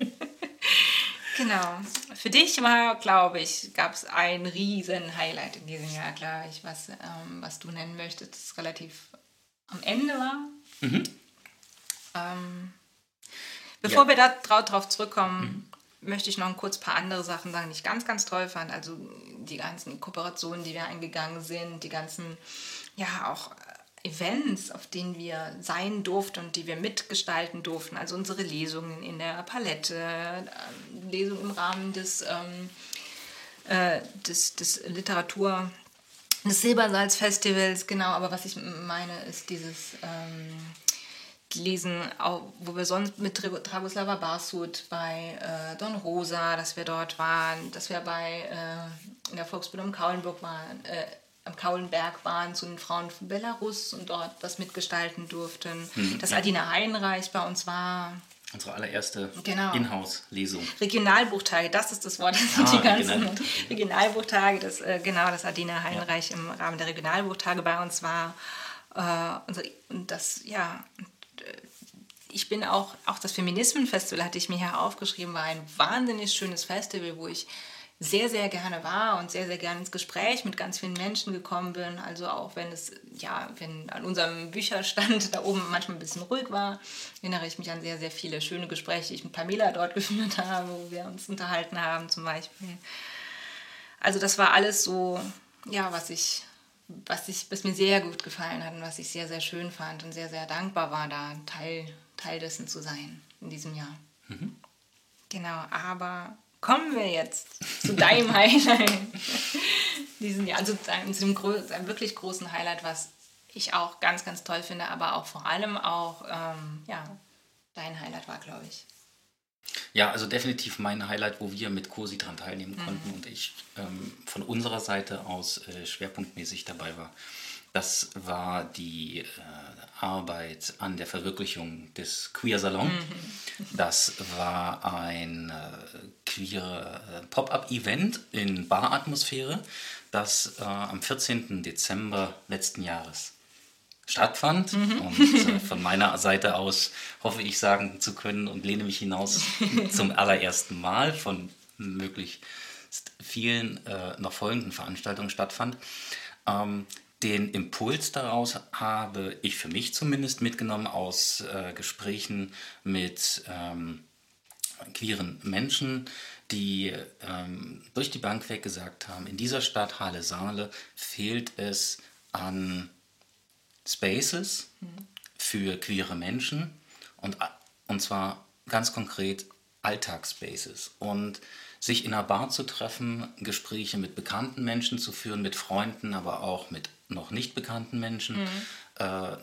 Genau. Für dich war, glaube ich, gab es ein riesen Highlight in diesem Jahr, glaube ich, was, ähm, was du nennen möchtest, das relativ am Ende war. Mhm. Ähm, bevor ja. wir darauf zurückkommen, mhm. möchte ich noch ein kurz paar andere Sachen sagen, die ich ganz, ganz toll fand. Also die ganzen Kooperationen, die wir eingegangen sind, die ganzen, ja, auch Events, auf denen wir sein durften und die wir mitgestalten durften. Also unsere Lesungen in der Palette, ähm, Lesungen im Rahmen des, ähm, äh, des, des Literatur- des Silbersalz-Festivals, genau. Aber was ich meine, ist dieses ähm, Lesen, wo wir sonst mit Dragoslava Barsud bei äh, Don Rosa, dass wir dort waren, dass wir bei äh, in der Volksbildung Kaulenburg waren, äh, am Kaulenberg waren zu den Frauen von Belarus und dort was mitgestalten durften. Mhm, dass ja. Adina Heinreich bei uns war. Unsere allererste genau. Inhouse-Lesung. Regionalbuchtage, das ist das Wort. Das sind ah, die ganzen Regionalbuchtage. Das, äh, genau, dass Adina Heinreich ja. im Rahmen der Regionalbuchtage bei uns war. Äh, und das, ja, ich bin auch, auch das Feminismenfestival hatte ich mir hier aufgeschrieben, war ein wahnsinnig schönes Festival, wo ich sehr, sehr gerne war und sehr, sehr gerne ins Gespräch mit ganz vielen Menschen gekommen bin. Also auch wenn es, ja, wenn an unserem Bücherstand da oben manchmal ein bisschen ruhig war, erinnere ich mich an sehr, sehr viele schöne Gespräche, die ich mit Pamela dort geführt habe, wo wir uns unterhalten haben zum Beispiel. Also das war alles so, ja, was ich, was ich, was mir sehr gut gefallen hat und was ich sehr, sehr schön fand und sehr, sehr dankbar war, da Teil Teil dessen zu sein in diesem Jahr. Mhm. Genau, aber kommen wir jetzt zu deinem Highlight diesen Jahr, also zu einem, einem, wirklich großen Highlight, was ich auch ganz, ganz toll finde, aber auch vor allem auch, ähm, ja, dein Highlight war, glaube ich. Ja, also definitiv mein Highlight, wo wir mit COSI dran teilnehmen mhm. konnten und ich ähm, von unserer Seite aus äh, schwerpunktmäßig dabei war. Das war die äh, Arbeit an der Verwirklichung des Queer Salon. Mhm. Das war ein äh, queer äh, Pop-up-Event in Baratmosphäre, das äh, am 14. Dezember letzten Jahres stattfand. Mhm. Und äh, von meiner Seite aus hoffe ich sagen zu können und lehne mich hinaus zum allerersten Mal von möglichst vielen äh, noch folgenden Veranstaltungen stattfand. Ähm, den Impuls daraus habe ich für mich zumindest mitgenommen aus äh, Gesprächen mit ähm, queeren Menschen, die ähm, durch die Bank weg gesagt haben, in dieser Stadt Halle-Saale fehlt es an Spaces mhm. für queere Menschen und, und zwar ganz konkret Alltagsspaces. Und sich in einer Bar zu treffen, Gespräche mit bekannten Menschen zu führen, mit Freunden, aber auch mit noch nicht bekannten Menschen, mhm. äh,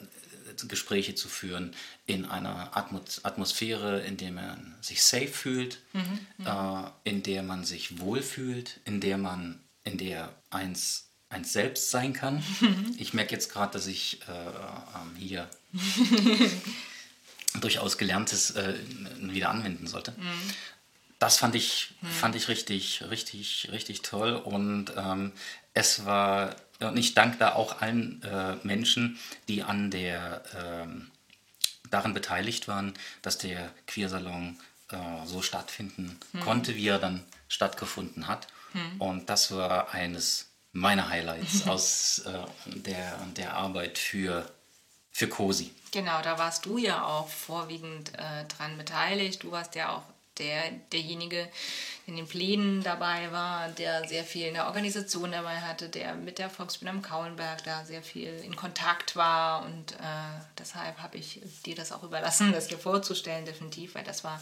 Gespräche zu führen in einer Atmosphäre, in der man sich safe fühlt, mhm. Mhm. Äh, in der man sich wohlfühlt, in der man, in der eins eins selbst sein kann. Mhm. Ich merke jetzt gerade, dass ich äh, ähm, hier durchaus Gelerntes äh, wieder anwenden sollte. Mhm das fand ich, hm. fand ich richtig, richtig, richtig toll. Und ähm, es war, und ich danke da auch allen äh, Menschen, die an der, ähm, daran beteiligt waren, dass der Queersalon äh, so stattfinden hm. konnte, wie er dann stattgefunden hat. Hm. Und das war eines meiner Highlights aus äh, der, der Arbeit für, für COSI. Genau, da warst du ja auch vorwiegend äh, dran beteiligt. Du warst ja auch der, derjenige in den Plänen dabei war, der sehr viel in der Organisation dabei hatte, der mit der Volksbühne am Kaulenberg da sehr viel in Kontakt war und äh, deshalb habe ich dir das auch überlassen, das dir vorzustellen, definitiv, weil das war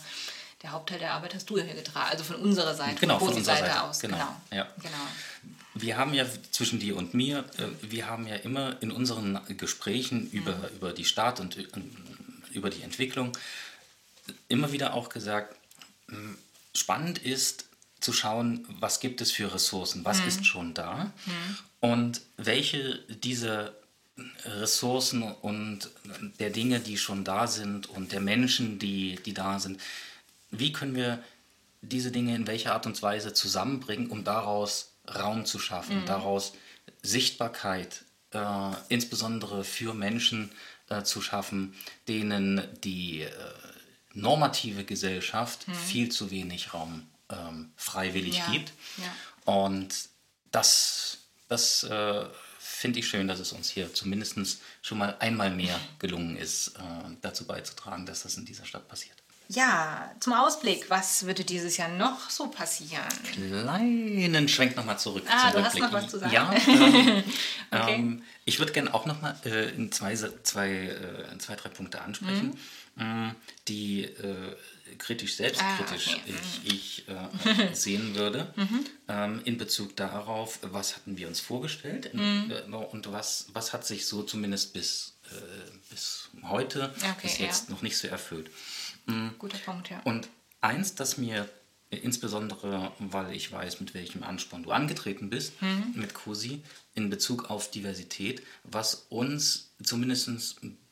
der Hauptteil der Arbeit hast du ja hier getragen, also von unserer Seite, genau, von, unserer Seite, Seite aus. Genau. genau. Ja. genau. Wir haben ja zwischen dir und mir, äh, wir haben ja immer in unseren Gesprächen über, mhm. über die Stadt und über die Entwicklung immer wieder auch gesagt, spannend ist zu schauen, was gibt es für Ressourcen, was mhm. ist schon da mhm. und welche dieser Ressourcen und der Dinge, die schon da sind und der Menschen, die, die da sind, wie können wir diese Dinge in welcher Art und Weise zusammenbringen, um daraus Raum zu schaffen, daraus Sichtbarkeit, äh, insbesondere für Menschen äh, zu schaffen, denen die äh, normative Gesellschaft viel zu wenig Raum ähm, freiwillig Ja, gibt. ja. Und das, das äh, finde ich schön, dass es uns hier zumindest schon mal einmal mehr gelungen ist, äh, dazu beizutragen, dass das in dieser Stadt passiert. Ja, zum Ausblick, was würde dieses Jahr noch so passieren? Kleinen Schwenk nochmal zurück. Ah, du hast Rückblick. noch was zu sagen. Ja, ähm, Okay. ähm, ich würde gerne auch nochmal äh, in zwei, zwei, äh, zwei, drei Punkte ansprechen, ähm, die äh, kritisch, selbstkritisch Ah, okay. ich, ich äh, sehen würde, ähm, in Bezug darauf, was hatten wir uns vorgestellt äh, und was, was hat sich so zumindest bis, äh, bis heute, Okay, bis ja. jetzt noch nicht so erfüllt. Guter Punkt, ja. Und eins, das mir insbesondere, weil ich weiß, mit welchem Ansporn du angetreten bist, mit COSI, in Bezug auf Diversität, was uns zumindest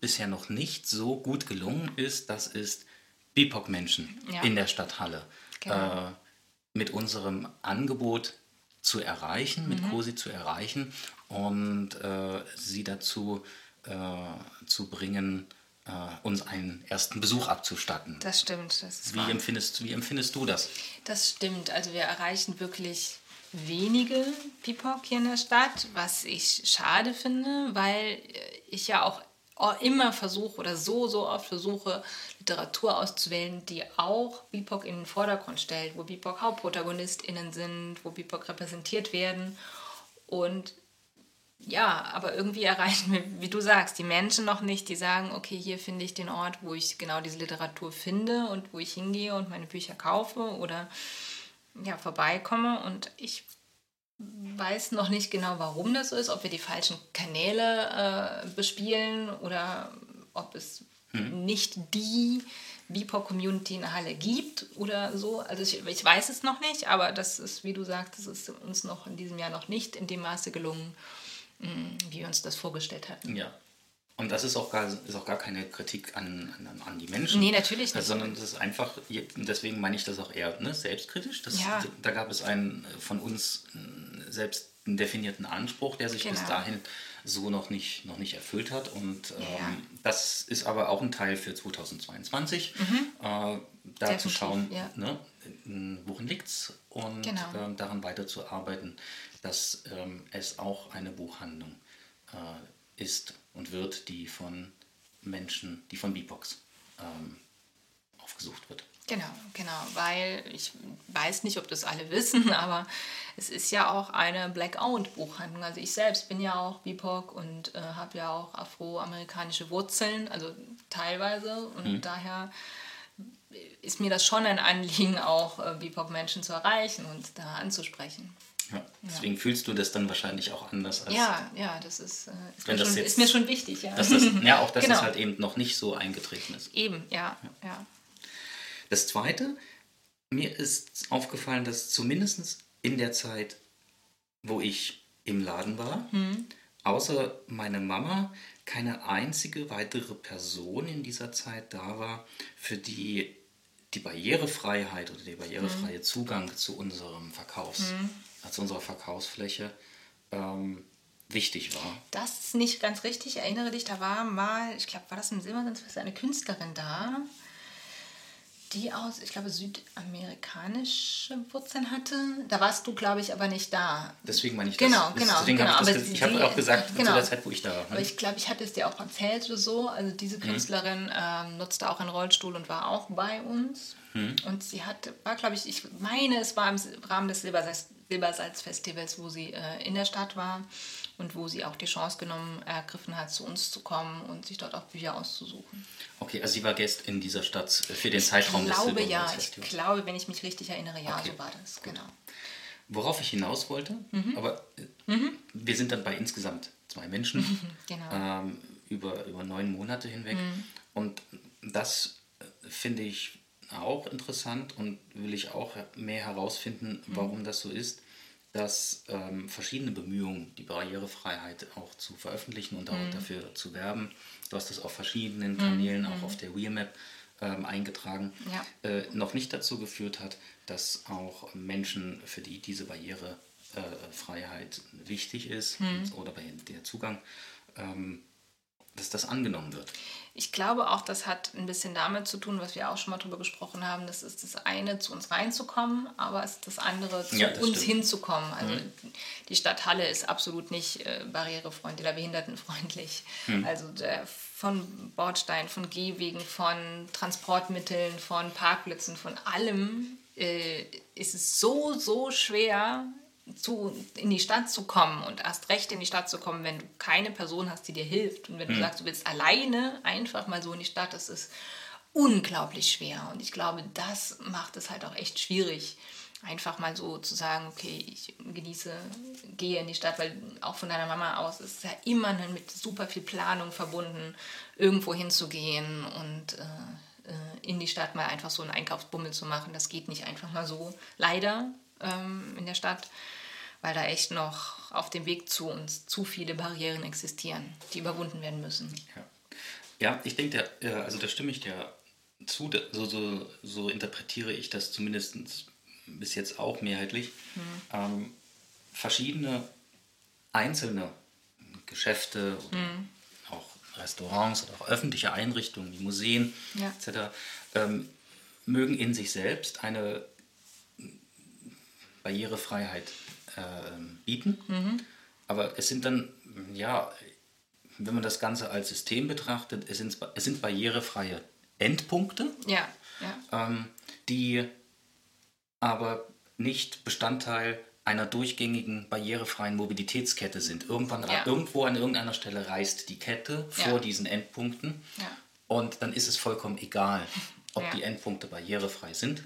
bisher noch nicht so gut gelungen ist, das ist BIPOC-Menschen Ja. in der Stadt Halle Genau. äh, mit unserem Angebot zu erreichen, mit COSI zu erreichen und äh, sie dazu äh, zu bringen, äh, uns einen ersten Besuch abzustatten. Das stimmt. Das, ist Wie wahr. empfindest, wie empfindest du das? das stimmt. Also wir erreichen wirklich wenige BIPOC hier in der Stadt, was ich schade finde, weil ich ja auch immer versuche oder so, so oft versuche, Literatur auszuwählen, die auch BIPOC in den Vordergrund stellt, wo BIPOC HauptprotagonistInnen sind, wo BIPOC repräsentiert werden. Und ja, aber irgendwie erreichen wir, wie du sagst, die Menschen noch nicht, die sagen, okay, hier finde ich den Ort, wo ich genau diese Literatur finde und wo ich hingehe und meine Bücher kaufe oder ja, vorbeikomme. Und ich weiß noch nicht genau, warum das so ist, ob wir die falschen Kanäle äh, bespielen oder ob es nicht die BIPOC-Community in Halle gibt oder so. Also ich, ich weiß es noch nicht, aber das ist, wie du sagst, das ist uns noch in diesem Jahr noch nicht in dem Maße gelungen, wie wir uns das vorgestellt hatten. Ja. Und das ist auch gar, ist auch gar keine Kritik an, an, an die Menschen. Nee, natürlich nicht. Äh, Sondern das ist einfach, deswegen meine ich das auch eher ne, selbstkritisch. Das, Ja. Da gab es einen äh, von uns äh, selbst definierten Anspruch, der sich bis Genau. dahin so noch nicht, noch nicht erfüllt hat. Und ähm, Ja. das ist aber auch ein Teil für 2022, äh, da zu Mhm. Definitiv, schauen, ja. ne, äh, worin liegt es und Genau. ähm, daran weiterzuarbeiten, dass ähm, es auch eine Buchhandlung äh, ist und wird, die von Menschen, die von BIPOX ähm, aufgesucht wird. Genau, genau, weil ich weiß nicht, ob das alle wissen, aber es ist ja auch eine Black-Owned-Buchhandlung. Also ich selbst bin ja auch BIPOC und äh, habe ja auch afroamerikanische Wurzeln, also teilweise. Und daher ist mir das schon ein Anliegen, auch äh, BIPOC-Menschen zu erreichen und da anzusprechen. Ja, deswegen fühlst du das dann wahrscheinlich auch anders als Ja, ja, das ist, äh, ist, mir, das schon, jetzt- ist mir schon wichtig. Ja, dass das, ja, auch dass Genau. es halt eben noch nicht so eingetreten ist. Eben, ja, ja. Das Zweite, mir ist aufgefallen, dass zumindest in der Zeit, wo ich im Laden war, außer meine Mama, keine einzige weitere Person in dieser Zeit da war, für die die Barrierefreiheit oder der barrierefreie Zugang zu unserem Verkaufs, äh, zu unserer Verkaufsfläche ähm, wichtig war. Das ist nicht ganz richtig. Ich erinnere dich, da war mal, ich glaube, war das im Silbersandsfest, eine Künstlerin da, die aus, ich glaube, südamerikanische Wurzeln hatte. Da warst du, glaube ich, aber nicht da. Deswegen meine ich Genau, das. genau, Deswegen genau, habe ich, das ich habe auch gesagt, genau. zu der Zeit, wo ich da war. Aber ich glaube, ich hatte es dir auch erzählt oder so. Also diese Künstlerin ähm, nutzte auch einen Rollstuhl und war auch bei uns. Und sie hat, war, glaube ich, ich meine, es war im Rahmen des Silbersalz- Silbersalz-Festivals, wo sie äh, in der Stadt war und wo sie auch die Chance genommen, ergriffen hat, zu uns zu kommen und sich dort auch Bücher auszusuchen. Okay, also sie war Gast in dieser Stadt für den Zeitraum Ich des glaube ja, ich glaube, wenn ich mich richtig erinnere, ja, Okay, so war das, genau. Worauf ich hinaus wollte, Mhm. aber äh, wir sind dann bei insgesamt zwei Menschen Genau. ähm, über, über neun Monate hinweg. Mhm. Und das äh, finde ich auch interessant und will ich auch mehr herausfinden, Mhm. warum das so ist, dass ähm, verschiedene Bemühungen, die Barrierefreiheit auch zu veröffentlichen und auch Mhm. dafür zu werben, du hast das auf verschiedenen Kanälen, auch auf der WeMap ähm, eingetragen, Ja. äh, noch nicht dazu geführt hat, dass auch Menschen, für die diese Barrierefreiheit wichtig ist Hm. oder bei der Zugang, ähm, dass das angenommen wird. Ich glaube auch, das hat ein bisschen damit zu tun, was wir auch schon mal drüber gesprochen haben. Das ist das eine, zu uns reinzukommen, aber es ist das andere, zu Ja, das uns stimmt. hinzukommen. Also die Stadt Halle ist absolut nicht äh, barrierefreundlich oder behindertenfreundlich. Also der, von Bordstein, von Gehwegen, von Transportmitteln, von Parkplätzen, von allem äh, ist es so, so schwer, zu, in die Stadt zu kommen und erst recht in die Stadt zu kommen, wenn du keine Person hast, die dir hilft. Und wenn du sagst, du willst alleine einfach mal so in die Stadt, das ist unglaublich schwer. Und ich glaube, das macht es halt auch echt schwierig, einfach mal so zu sagen, okay, ich genieße, gehe in die Stadt, weil auch von deiner Mama aus ist es ja immer mit super viel Planung verbunden, irgendwo hinzugehen und äh, äh, in die Stadt mal einfach so einen Einkaufsbummel zu machen. Das geht nicht einfach mal so. Leider ähm, in der Stadt, weil da echt noch auf dem Weg zu uns zu viele Barrieren existieren, die überwunden werden müssen. Ja, ja ich denke, äh, also da stimme ich dir zu. So, so, so interpretiere ich das zumindest bis jetzt auch mehrheitlich. Ähm, verschiedene einzelne Geschäfte oder auch Restaurants oder auch öffentliche Einrichtungen wie Museen Ja. etc. Ähm, mögen in sich selbst eine Barrierefreiheit bieten. Aber es sind dann, ja, wenn man das Ganze als System betrachtet, es sind, es sind barrierefreie Endpunkte, Ja, ja, ähm, die aber nicht Bestandteil einer durchgängigen barrierefreien Mobilitätskette sind. Irgendwann, Ja. Irgendwo an irgendeiner Stelle reißt die Kette vor diesen Endpunkten und dann ist es vollkommen egal, ob. Mhm. die Endpunkte barrierefrei sind.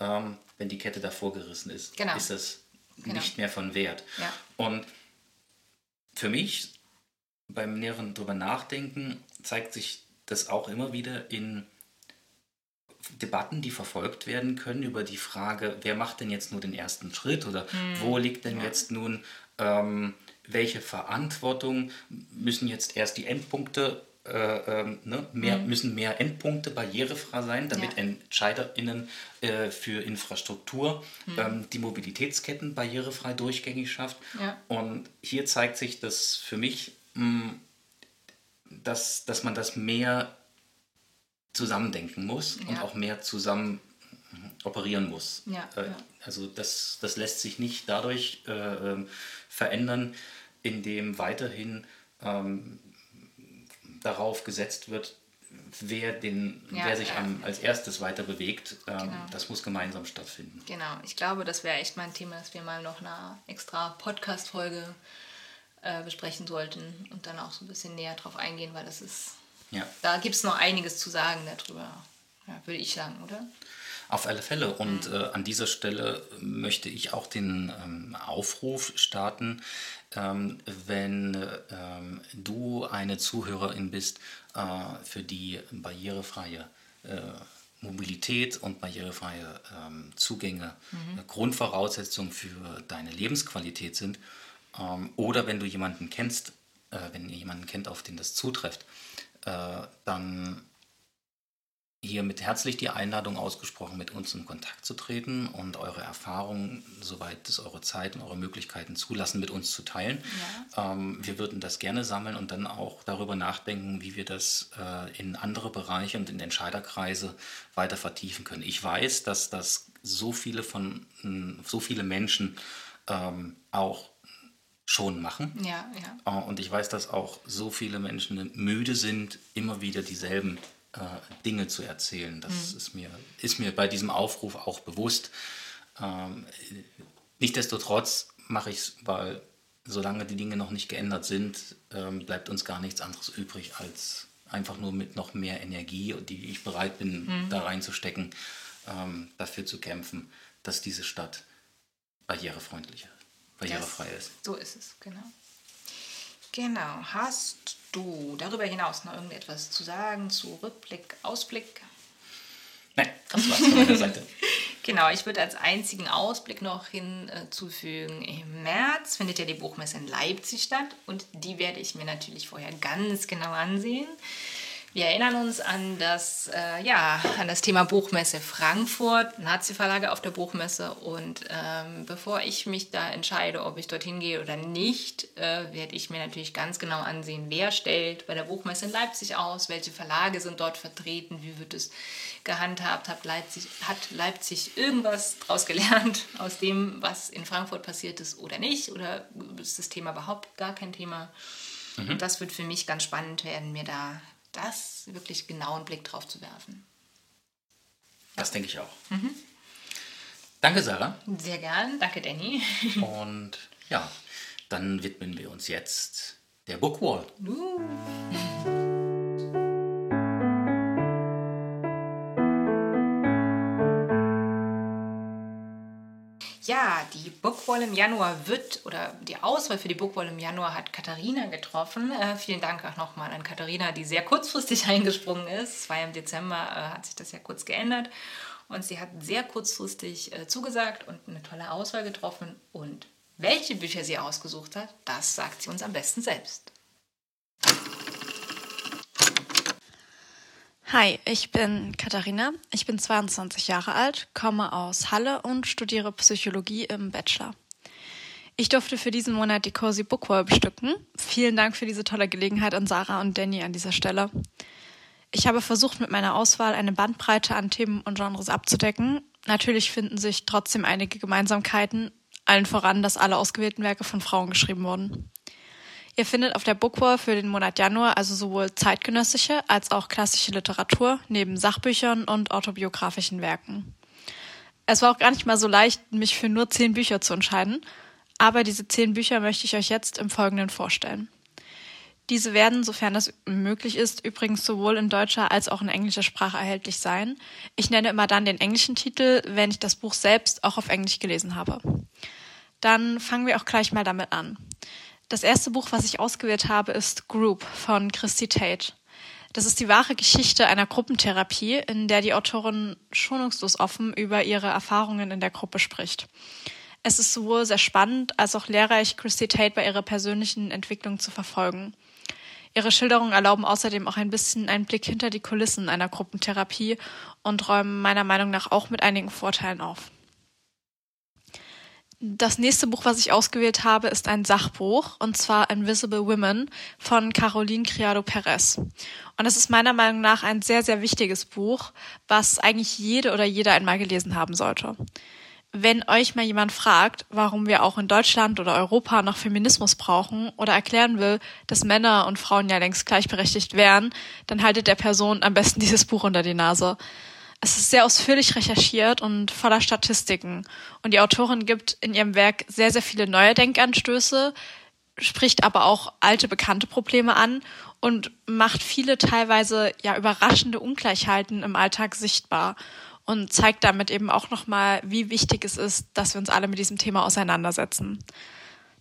Ähm, wenn die Kette davor gerissen ist, Genau. ist es Genau. nicht mehr von Wert. Ja. Und für mich beim näheren drüber nachdenken zeigt sich das auch immer wieder in Debatten, die verfolgt werden können über die Frage, wer macht denn jetzt nur den ersten Schritt oder wo liegt denn jetzt nun ähm, welche Verantwortung müssen jetzt erst die Endpunkte äh, ähm, ne, mehr, müssen mehr Endpunkte barrierefrei sein, damit Ja. EntscheiderInnen äh, für Infrastruktur ähm, die Mobilitätsketten barrierefrei durchgängig schafft. Ja. Und hier zeigt sich das für mich, mh, dass, dass man das mehr zusammendenken muss und Ja. auch mehr zusammen mhm, operieren muss. Äh. Also das, das lässt sich nicht dadurch äh, ähm, verändern, indem weiterhin ähm, darauf gesetzt wird, wer, den, Ja, wer sich ja. am, als erstes weiter bewegt. Ähm, Genau. Das muss gemeinsam stattfinden. Genau, ich glaube, das wäre echt mal ein Thema, das wir mal noch eine extra Podcast-Folge äh, besprechen sollten und dann auch so ein bisschen näher drauf eingehen, weil das ist, Ja. da gibt es noch einiges zu sagen darüber, ja, würde ich sagen, oder? Auf alle Fälle. Und äh, an dieser Stelle möchte ich auch den ähm, Aufruf starten, ähm, wenn äh, ähm, du eine Zuhörerin bist, äh, für die barrierefreie äh, Mobilität und barrierefreie ähm, Zugänge äh, Grundvoraussetzungen für deine Lebensqualität sind. Ähm, oder wenn du jemanden kennst, äh, wenn ihr jemanden kennt, auf den das zutrifft, äh, dann hiermit herzlich die Einladung ausgesprochen, mit uns in Kontakt zu treten und eure Erfahrungen, soweit es eure Zeit und eure Möglichkeiten zulassen, mit uns zu teilen. Ähm, wir würden das gerne sammeln und dann auch darüber nachdenken, wie wir das äh, in andere Bereiche und in Entscheiderkreise weiter vertiefen können. Ich weiß, dass das so viele von mh, so viele Menschen ähm, auch schon machen. Ja, ja. Äh, Und ich weiß, dass auch so viele Menschen müde sind, immer wieder dieselben äh, Dinge zu erzählen. Das ist, mir, ist mir bei diesem Aufruf auch bewusst. Ähm, nichtsdestotrotz mache ich es, weil solange die Dinge noch nicht geändert sind, ähm, bleibt uns gar nichts anderes übrig, als einfach nur mit noch mehr Energie, die ich bereit bin, da reinzustecken, ähm, dafür zu kämpfen, dass diese Stadt barrierefreundlicher, barrierefrei Das- ist. So ist es, genau. Genau. Hast du darüber hinaus noch irgendetwas zu sagen zu Rückblick, Ausblick? Nein, das war's von meiner Seite. Genau, ich würde als einzigen Ausblick noch hinzufügen, im März findet ja die Buchmesse in Leipzig statt und die werde ich mir natürlich vorher ganz genau ansehen. Wir erinnern uns an das, äh, ja, an das Thema Buchmesse Frankfurt, Nazi-Verlage auf der Buchmesse. Und ähm, bevor ich mich da entscheide, ob ich dorthin gehe oder nicht, äh, werde ich mir natürlich ganz genau ansehen, wer stellt bei der Buchmesse in Leipzig aus, welche Verlage sind dort vertreten, wie wird es gehandhabt, hat Leipzig, hat Leipzig irgendwas daraus gelernt aus dem, was in Frankfurt passiert ist oder nicht? Oder ist das Thema überhaupt gar kein Thema? Mhm. Das wird für mich ganz spannend werden, mir da das wirklich genau einen Blick drauf zu werfen. Das denke ich auch. Mhm. Danke, Sarah. Sehr gern. Danke, Danny. Und ja, dann widmen wir uns jetzt der Bookwall. Uh. Ja, die Bookwall im Januar wird, oder die Auswahl für die Bookwall im Januar hat Katharina getroffen. Äh, vielen Dank auch nochmal an Katharina, die sehr kurzfristig eingesprungen ist. Es war ja im Dezember, äh, hat sich das ja kurz geändert. Und sie hat sehr kurzfristig äh, zugesagt und eine tolle Auswahl getroffen. Und welche Bücher sie ausgesucht hat, das sagt sie uns am besten selbst. Hi, ich bin Katharina. Ich bin 22 Jahre alt, komme aus Halle und studiere Psychologie im Bachelor. Ich durfte für diesen Monat die Cozy Bookwall bestücken. Vielen Dank für diese tolle Gelegenheit an Sarah und Danny an dieser Stelle. Ich habe versucht, mit meiner Auswahl eine Bandbreite an Themen und Genres abzudecken. Natürlich finden sich trotzdem einige Gemeinsamkeiten, allen voran, dass alle ausgewählten Werke von Frauen geschrieben wurden. Ihr findet auf der Bookwall für den Monat Januar also sowohl zeitgenössische als auch klassische Literatur neben Sachbüchern und autobiografischen Werken. Es war auch gar nicht mal so leicht, mich für nur zehn Bücher zu entscheiden, aber diese zehn Bücher möchte ich euch jetzt im Folgenden vorstellen. Diese werden, sofern das möglich ist, übrigens sowohl in deutscher als auch in englischer Sprache erhältlich sein. Ich nenne immer dann den englischen Titel, wenn ich das Buch selbst auch auf Englisch gelesen habe. Dann fangen wir auch gleich mal damit an. Das erste Buch, was ich ausgewählt habe, ist Group von Christy Tate. Das ist die wahre Geschichte einer Gruppentherapie, in der die Autorin schonungslos offen über ihre Erfahrungen in der Gruppe spricht. Es ist sowohl sehr spannend als auch lehrreich, Christy Tate bei ihrer persönlichen Entwicklung zu verfolgen. Ihre Schilderungen erlauben außerdem auch ein bisschen einen Blick hinter die Kulissen einer Gruppentherapie und räumen meiner Meinung nach auch mit einigen Vorteilen auf. Das nächste Buch, was ich ausgewählt habe, ist ein Sachbuch, und zwar Invisible Women von Caroline Criado Perez. Und es ist meiner Meinung nach ein sehr, sehr wichtiges Buch, was eigentlich jede oder jeder einmal gelesen haben sollte. Wenn euch mal jemand fragt, warum wir auch in Deutschland oder Europa noch Feminismus brauchen oder erklären will, dass Männer und Frauen ja längst gleichberechtigt wären, dann haltet der Person am besten dieses Buch unter die Nase. Es ist sehr ausführlich recherchiert und voller Statistiken. Und die Autorin gibt in ihrem Werk sehr, sehr viele neue Denkanstöße, spricht aber auch alte, bekannte Probleme an und macht viele teilweise ja überraschende Ungleichheiten im Alltag sichtbar und zeigt damit eben auch nochmal, wie wichtig es ist, dass wir uns alle mit diesem Thema auseinandersetzen.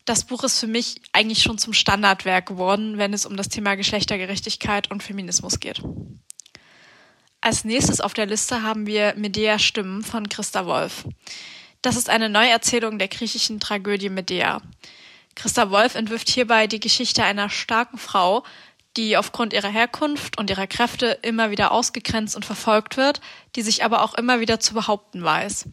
Das Buch ist für mich eigentlich schon zum Standardwerk geworden, wenn es um das Thema Geschlechtergerechtigkeit und Feminismus geht. Als nächstes auf der Liste haben wir Medea Stimmen von Christa Wolf. Das ist eine Neuerzählung der griechischen Tragödie Medea. Christa Wolf entwirft hierbei die Geschichte einer starken Frau, die aufgrund ihrer Herkunft und ihrer Kräfte immer wieder ausgegrenzt und verfolgt wird, die sich aber auch immer wieder zu behaupten weiß.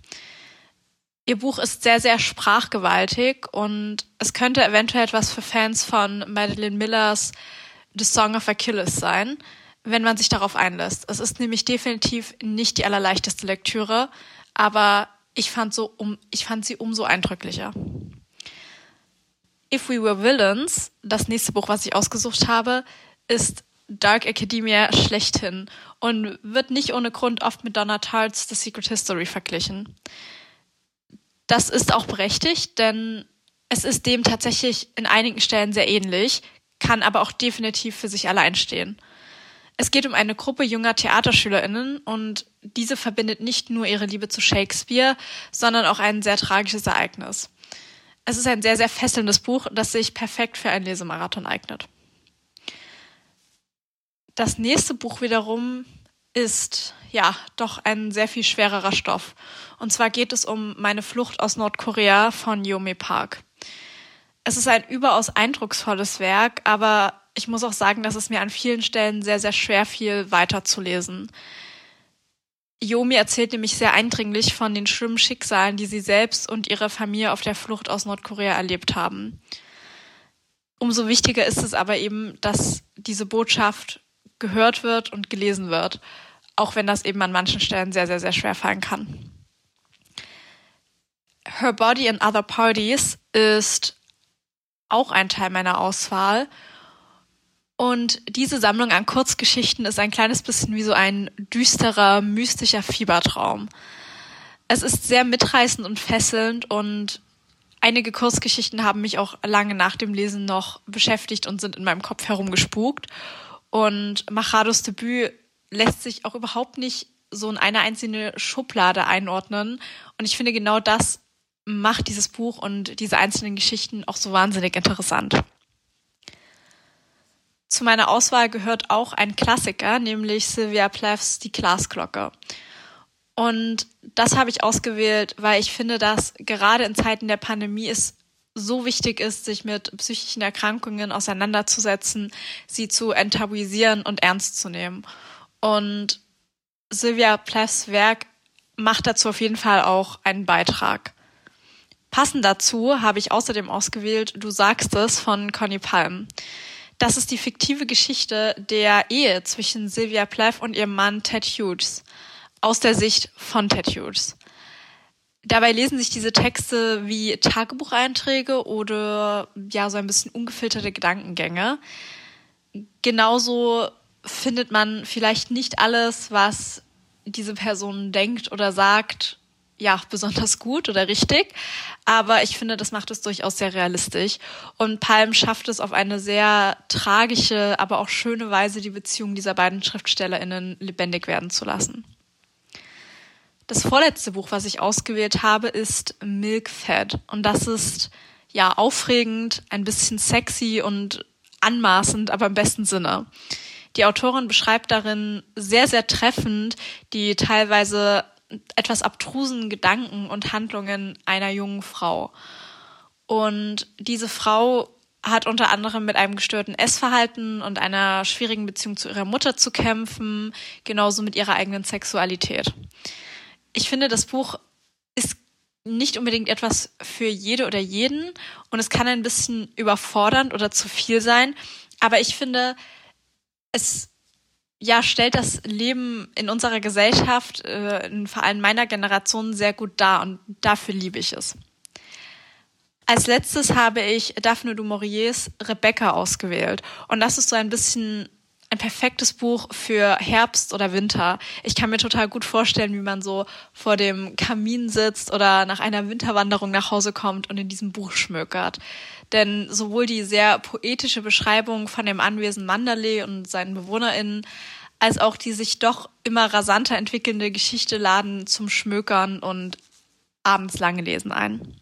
Ihr Buch ist sehr, sehr sprachgewaltig und es könnte eventuell etwas für Fans von Madeline Millers The Song of Achilles sein wenn man sich darauf einlässt. Es ist nämlich definitiv nicht die allerleichteste Lektüre, aber ich fand, so um, ich fand sie umso eindrücklicher. If We Were Villains, das nächste Buch, was ich ausgesucht habe, ist Dark Academia schlechthin und wird nicht ohne Grund oft mit Donna Tartt's The Secret History verglichen. Das ist auch berechtigt, denn es ist dem tatsächlich in einigen Stellen sehr ähnlich, kann aber auch definitiv für sich allein stehen. Es geht um eine Gruppe junger TheaterschülerInnen und diese verbindet nicht nur ihre Liebe zu Shakespeare, sondern auch ein sehr tragisches Ereignis. Es ist ein sehr, sehr fesselndes Buch, das sich perfekt für einen Lesemarathon eignet. Das nächste Buch wiederum ist ja doch ein sehr viel schwererer Stoff. Und zwar geht es um meine Flucht aus Nordkorea von Yome Park. Es ist ein überaus eindrucksvolles Werk, aber ich muss auch sagen, dass es mir an vielen Stellen sehr, sehr schwer fiel, weiterzulesen. Yomi erzählt nämlich sehr eindringlich von den schlimmen Schicksalen, die sie selbst und ihre Familie auf der Flucht aus Nordkorea erlebt haben. Umso wichtiger ist es aber eben, dass diese Botschaft gehört wird und gelesen wird, auch wenn das eben an manchen Stellen sehr, sehr, sehr schwer fallen kann. Her Body and Other Parties ist auch ein Teil meiner Auswahl. Und diese Sammlung an Kurzgeschichten ist ein kleines bisschen wie so ein düsterer, mystischer Fiebertraum. Es ist sehr mitreißend und fesselnd und einige Kurzgeschichten haben mich auch lange nach dem Lesen noch beschäftigt und sind in meinem Kopf herumgespukt. Und Machados Debüt lässt sich auch überhaupt nicht so in eine einzelne Schublade einordnen. Und ich finde, genau das macht dieses Buch und diese einzelnen Geschichten auch so wahnsinnig interessant. Zu meiner Auswahl gehört auch ein Klassiker, nämlich Sylvia Plaths Die Glasglocke. Und das habe ich ausgewählt, weil ich finde, dass gerade in Zeiten der Pandemie es so wichtig ist, sich mit psychischen Erkrankungen auseinanderzusetzen, sie zu enttabuisieren und ernst zu nehmen. Und Sylvia Plaths Werk macht dazu auf jeden Fall auch einen Beitrag. Passend dazu habe ich außerdem ausgewählt Du sagst es von Conny Palm. Das ist die fiktive Geschichte der Ehe zwischen Sylvia Plath und ihrem Mann Ted Hughes aus der Sicht von Ted Hughes. Dabei lesen sich diese Texte wie Tagebucheinträge oder ja so ein bisschen ungefilterte Gedankengänge. Genauso findet man vielleicht nicht alles, was diese Person denkt oder sagt, ja, besonders gut oder richtig. Aber ich finde, das macht es durchaus sehr realistisch. Und Palm schafft es auf eine sehr tragische, aber auch schöne Weise, die Beziehung dieser beiden SchriftstellerInnen lebendig werden zu lassen. Das vorletzte Buch, was ich ausgewählt habe, ist Milk Fed. Und das ist ja aufregend, ein bisschen sexy und anmaßend, aber im besten Sinne. Die Autorin beschreibt darin sehr, sehr treffend die teilweise etwas abtrusen Gedanken und Handlungen einer jungen Frau. Und diese Frau hat unter anderem mit einem gestörten Essverhalten und einer schwierigen Beziehung zu ihrer Mutter zu kämpfen, genauso mit ihrer eigenen Sexualität. Ich finde, das Buch ist nicht unbedingt etwas für jede oder jeden und es kann ein bisschen überfordernd oder zu viel sein, aber ich finde, es ja, stellt das Leben in unserer Gesellschaft, äh, in vor allem meiner Generation, sehr gut dar und dafür liebe ich es. Als letztes habe ich Daphne du Mauriers Rebecca ausgewählt. Und das ist so ein bisschen ein perfektes Buch für Herbst oder Winter. Ich kann mir total gut vorstellen, wie man so vor dem Kamin sitzt oder nach einer Winterwanderung nach Hause kommt und in diesem Buch schmökert. Denn sowohl die sehr poetische Beschreibung von dem Anwesen Mandalay und seinen BewohnerInnen, als auch die sich doch immer rasanter entwickelnde Geschichte laden zum Schmökern und abends lange Lesen ein.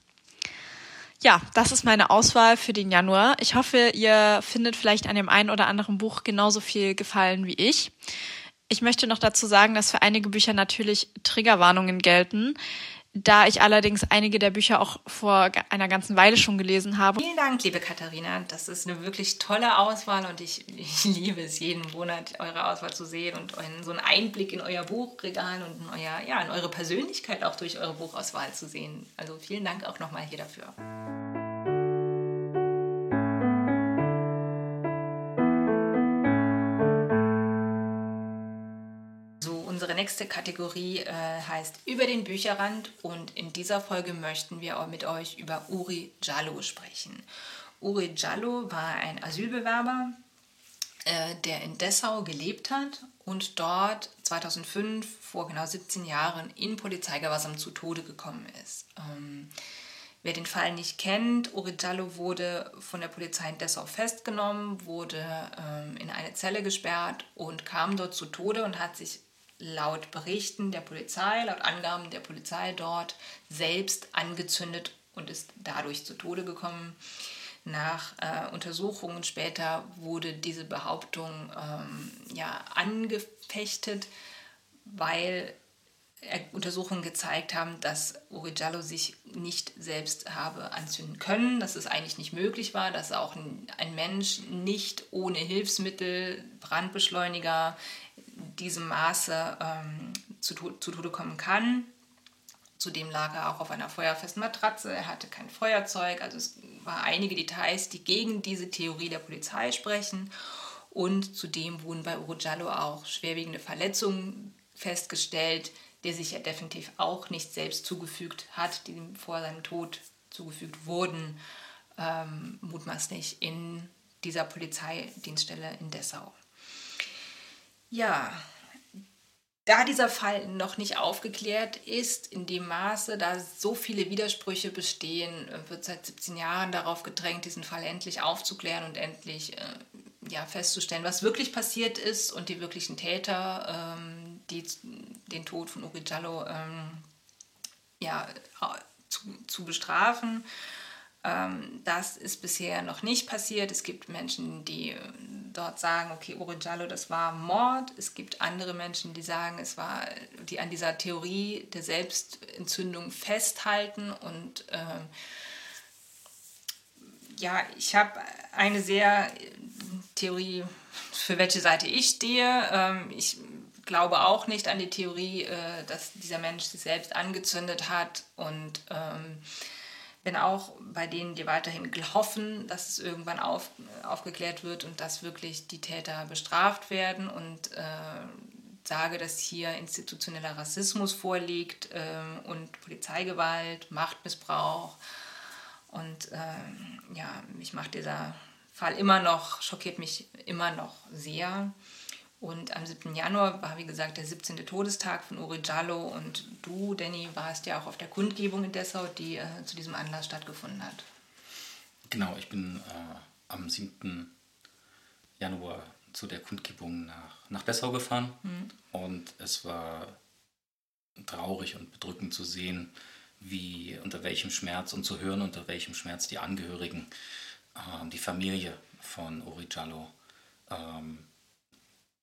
Ja, das ist meine Auswahl für den Januar. Ich hoffe, ihr findet vielleicht an dem einen oder anderen Buch genauso viel Gefallen wie ich. Ich möchte noch dazu sagen, dass für einige Bücher natürlich Triggerwarnungen gelten. Da ich allerdings einige der Bücher auch vor einer ganzen Weile schon gelesen habe. Vielen Dank, liebe Katharina. Das ist eine wirklich tolle Auswahl und ich, ich liebe es, jeden Monat eure Auswahl zu sehen und so einen Einblick in euer Buchregal und in, euer, ja, in eure Persönlichkeit auch durch eure Buchauswahl zu sehen. Also vielen Dank auch nochmal hier dafür. Nächste Kategorie äh, heißt Über den Bücherrand und in dieser Folge möchten wir mit euch über Uri Jallo sprechen. Uri Jallo war ein Asylbewerber, äh, der in Dessau gelebt hat und dort 2005 vor genau 17 Jahren in Polizeigewahrsam zu Tode gekommen ist. Ähm, Wer den Fall nicht kennt, Uri Jallo wurde von der Polizei in Dessau festgenommen, wurde ähm, in eine Zelle gesperrt und kam dort zu Tode und hat sich laut Berichten der Polizei, laut Angaben der Polizei dort selbst angezündet und ist dadurch zu Tode gekommen. Nach äh, Untersuchungen später wurde diese Behauptung ähm, ja, angefechtet, weil Untersuchungen gezeigt haben, dass Uri Jallo sich nicht selbst habe anzünden können, dass es eigentlich nicht möglich war, dass auch ein Mensch nicht ohne Hilfsmittel, Brandbeschleuniger, diesem Maße ähm, zu, zu Tode kommen kann. Zudem lag er auch auf einer feuerfesten Matratze, er hatte kein Feuerzeug, also es waren einige Details, die gegen diese Theorie der Polizei sprechen. Und zudem wurden bei Urujallo auch schwerwiegende Verletzungen festgestellt, der sich ja definitiv auch nicht selbst zugefügt hat, die ihm vor seinem Tod zugefügt wurden, ähm, mutmaßlich in dieser Polizeidienststelle in Dessau. Ja, da dieser Fall noch nicht aufgeklärt ist, in dem Maße, da so viele Widersprüche bestehen, wird seit 17 Jahren darauf gedrängt, diesen Fall endlich aufzuklären und endlich äh, ja, festzustellen, was wirklich passiert ist und die wirklichen Täter, ähm, die den Tod von Uri Jallo ähm, ja, zu, zu bestrafen. Ähm, das ist bisher noch nicht passiert. Es gibt Menschen, die äh, dort sagen, okay, Uri Jallo, das war Mord. Es gibt andere Menschen, die sagen, es war, die an dieser Theorie der Selbstentzündung festhalten. Und äh, ja, ich habe eine sehr äh, Theorie, für welche Seite ich stehe. Ähm, ich glaube auch nicht an die Theorie, äh, dass dieser Mensch sich selbst angezündet hat und ähm, bin auch bei denen, die weiterhin hoffen, dass es irgendwann auf, aufgeklärt wird und dass wirklich die Täter bestraft werden und äh, sage, dass hier institutioneller Rassismus vorliegt äh, und Polizeigewalt, Machtmissbrauch und äh, ja, mich macht dieser Fall immer noch, schockiert mich immer noch sehr. Und am 7. Januar war, wie gesagt, der 17. Todestag von Uri Jallo. Und du, Danny, warst ja auch auf der Kundgebung in Dessau, die äh, zu diesem Anlass stattgefunden hat. Genau, ich bin äh, am 7. Januar zu der Kundgebung nach, nach Dessau gefahren. Mhm. Und es war traurig und bedrückend zu sehen, wie unter welchem Schmerz und zu hören, unter welchem Schmerz die Angehörigen, äh, die Familie von Uri Jallo, ähm,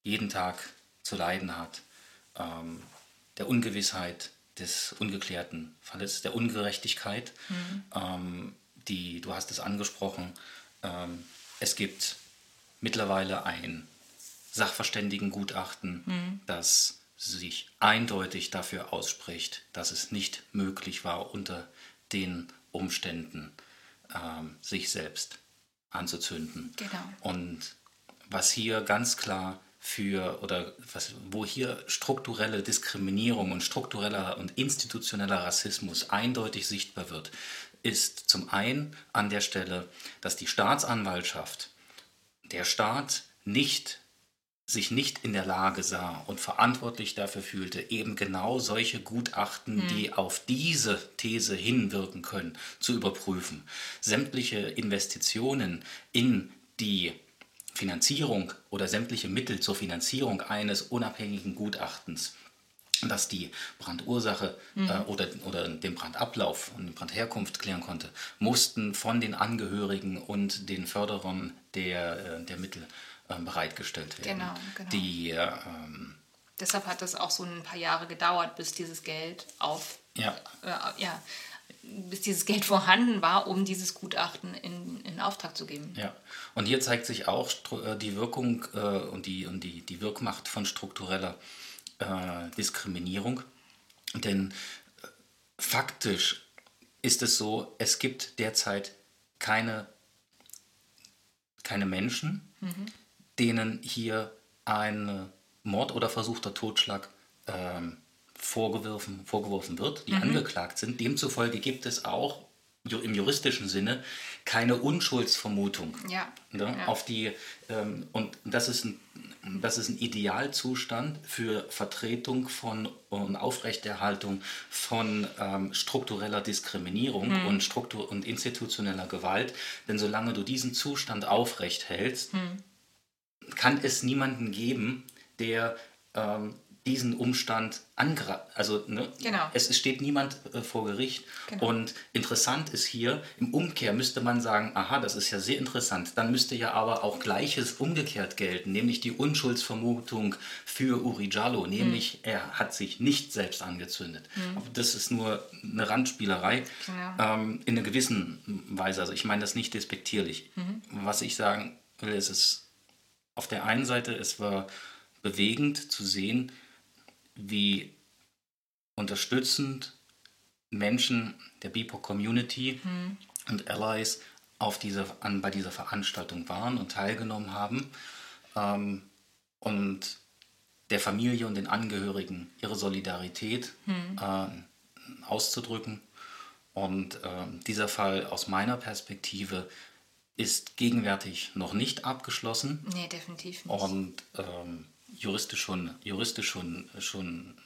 jeden Tag zu leiden hat, ähm, der Ungewissheit des ungeklärten Falles, der Ungerechtigkeit. Mhm. Ähm, die, du hast es angesprochen, ähm, es gibt mittlerweile ein Sachverständigengutachten, mhm. das sich eindeutig dafür ausspricht, dass es nicht möglich war, unter den Umständen ähm, sich selbst anzuzünden. Genau. Und was hier ganz klar für oder was, wo hier strukturelle Diskriminierung und struktureller und institutioneller Rassismus eindeutig sichtbar wird, ist zum einen an der Stelle, dass die Staatsanwaltschaft, der Staat nicht sich nicht in der Lage sah und verantwortlich dafür fühlte, eben genau solche Gutachten, hm. die auf diese These hinwirken können, zu überprüfen. Sämtliche Investitionen in die Finanzierung oder sämtliche Mittel zur Finanzierung eines unabhängigen Gutachtens, das die Brandursache mhm. äh, oder, oder den Brandablauf und die Brandherkunft klären konnte, mussten von den Angehörigen und den Förderern der, äh, der Mittel äh, bereitgestellt werden. Genau, genau. Die, ähm, Deshalb hat es auch so ein paar Jahre gedauert, bis dieses Geld auf, ja. Äh, ja, bis dieses Geld vorhanden war, um dieses Gutachten in, in Auftrag zu geben. Ja, und hier zeigt sich auch äh, die Wirkung äh, und, die, und die, die Wirkmacht von struktureller äh, Diskriminierung. Denn äh, faktisch ist es so, es gibt derzeit keine, keine Menschen, mhm. denen hier ein Mord oder versuchter Totschlag ähm, vorgeworfen, vorgeworfen wird, die mhm. angeklagt sind. Demzufolge gibt es auch im juristischen Sinne keine Unschuldsvermutung. Ja. Ne, ja. Auf die, ähm, und das ist, ein, das ist ein Idealzustand für Vertretung von und Aufrechterhaltung von ähm, struktureller Diskriminierung mhm. und, Struktur und institutioneller Gewalt. Denn solange du diesen Zustand aufrecht hältst, mhm. kann es niemanden geben, der ähm, diesen Umstand angreift. Also ne, Genau. es, es steht niemand äh, vor Gericht. Genau. Und interessant ist hier, im Umkehr müsste man sagen, aha, das ist ja sehr interessant. Dann müsste ja aber auch Gleiches umgekehrt gelten, nämlich die Unschuldsvermutung für Uri Jallo, nämlich Hm. er hat sich nicht selbst angezündet. Aber das ist nur eine Randspielerei Genau. ähm, in einer gewissen Weise. Also ich meine das nicht despektierlich. Mhm. Was ich sagen will, ist es auf der einen Seite, es war bewegend zu sehen, wie unterstützend Menschen der BIPOC-Community und Allies auf diese, an, bei dieser Veranstaltung waren und teilgenommen haben ähm, und der Familie und den Angehörigen ihre Solidarität äh, auszudrücken. Und ähm, dieser Fall aus meiner Perspektive ist gegenwärtig noch nicht abgeschlossen Nee, definitiv nicht. und ähm, juristisch schon, juristisch schon, schon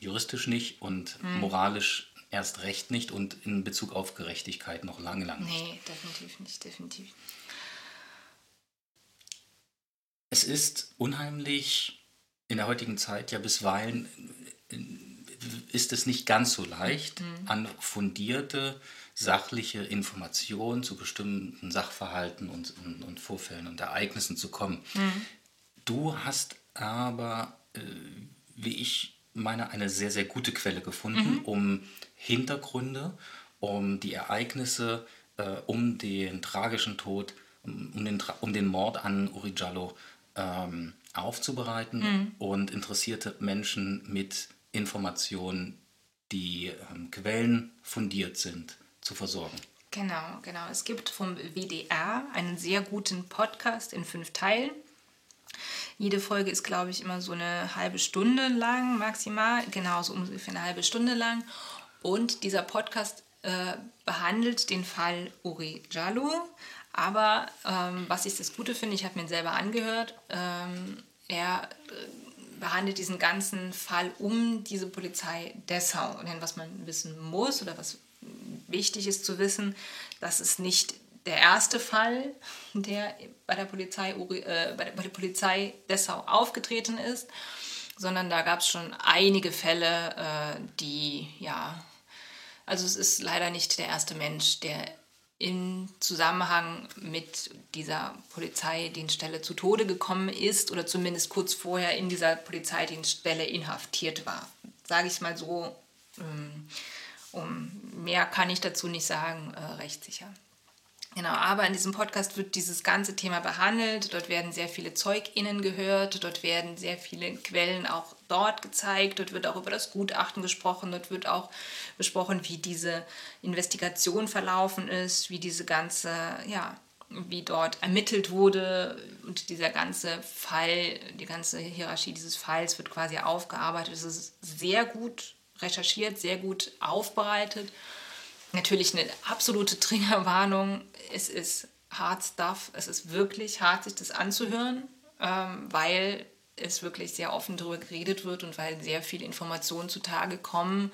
juristisch nicht und Hm. moralisch erst recht nicht und in Bezug auf Gerechtigkeit noch lange, lange nicht. Nee, definitiv nicht, definitiv. Es ist unheimlich in der heutigen Zeit ja bisweilen äh, ist es nicht ganz so leicht, an fundierte sachliche Informationen zu bestimmten Sachverhalten und, und, und Vorfällen und Ereignissen zu kommen. Du hast aber, äh, wie ich meine, eine sehr, sehr gute Quelle gefunden, um Hintergründe, um die Ereignisse, äh, um den tragischen Tod, um, den, um den Mord an Uri Jallo ähm, aufzubereiten und interessierte Menschen mit Informationen, die ähm, quellenfundiert sind, zu versorgen. Genau, genau. Es gibt vom WDR einen sehr guten Podcast in fünf Teilen. Jede Folge ist, glaube ich, immer so eine halbe Stunde lang, maximal. Genau, so ungefähr eine halbe Stunde lang. Und dieser Podcast äh, behandelt den Fall Uri Jallo. Aber ähm, was ich das Gute finde, ich habe mir selber angehört, ähm, er äh, behandelt diesen ganzen Fall um diese Polizei Dessau. Denn was man wissen muss oder was wichtig ist zu wissen, das ist nicht der erste Fall, der bei der Polizei, äh, bei der, bei der Polizei Dessau aufgetreten ist, sondern da gab es schon einige Fälle, äh, die, ja, also es ist leider nicht der erste Mensch, der im Zusammenhang mit dieser Polizeidienststelle zu Tode gekommen ist oder zumindest kurz vorher in dieser Polizeidienststelle inhaftiert war. Sage ich mal so, ähm, um mehr kann ich dazu nicht sagen, äh, recht sicher. Genau, aber in diesem Podcast wird dieses ganze Thema behandelt. Dort werden sehr viele ZeugInnen gehört, dort werden sehr viele Quellen auch dort gezeigt, dort wird auch über das Gutachten gesprochen, dort wird auch besprochen, wie diese Investigation verlaufen ist, wie diese ganze, ja, wie dort ermittelt wurde und dieser ganze Fall, die ganze Hierarchie dieses Falls wird quasi aufgearbeitet. Es ist sehr gut recherchiert, sehr gut aufbereitet. Natürlich eine absolute Triggerwarnung. Es ist hard stuff. Es ist wirklich hart, sich das anzuhören, ähm, weil es wirklich sehr offen darüber geredet wird und weil sehr viele Informationen zutage kommen,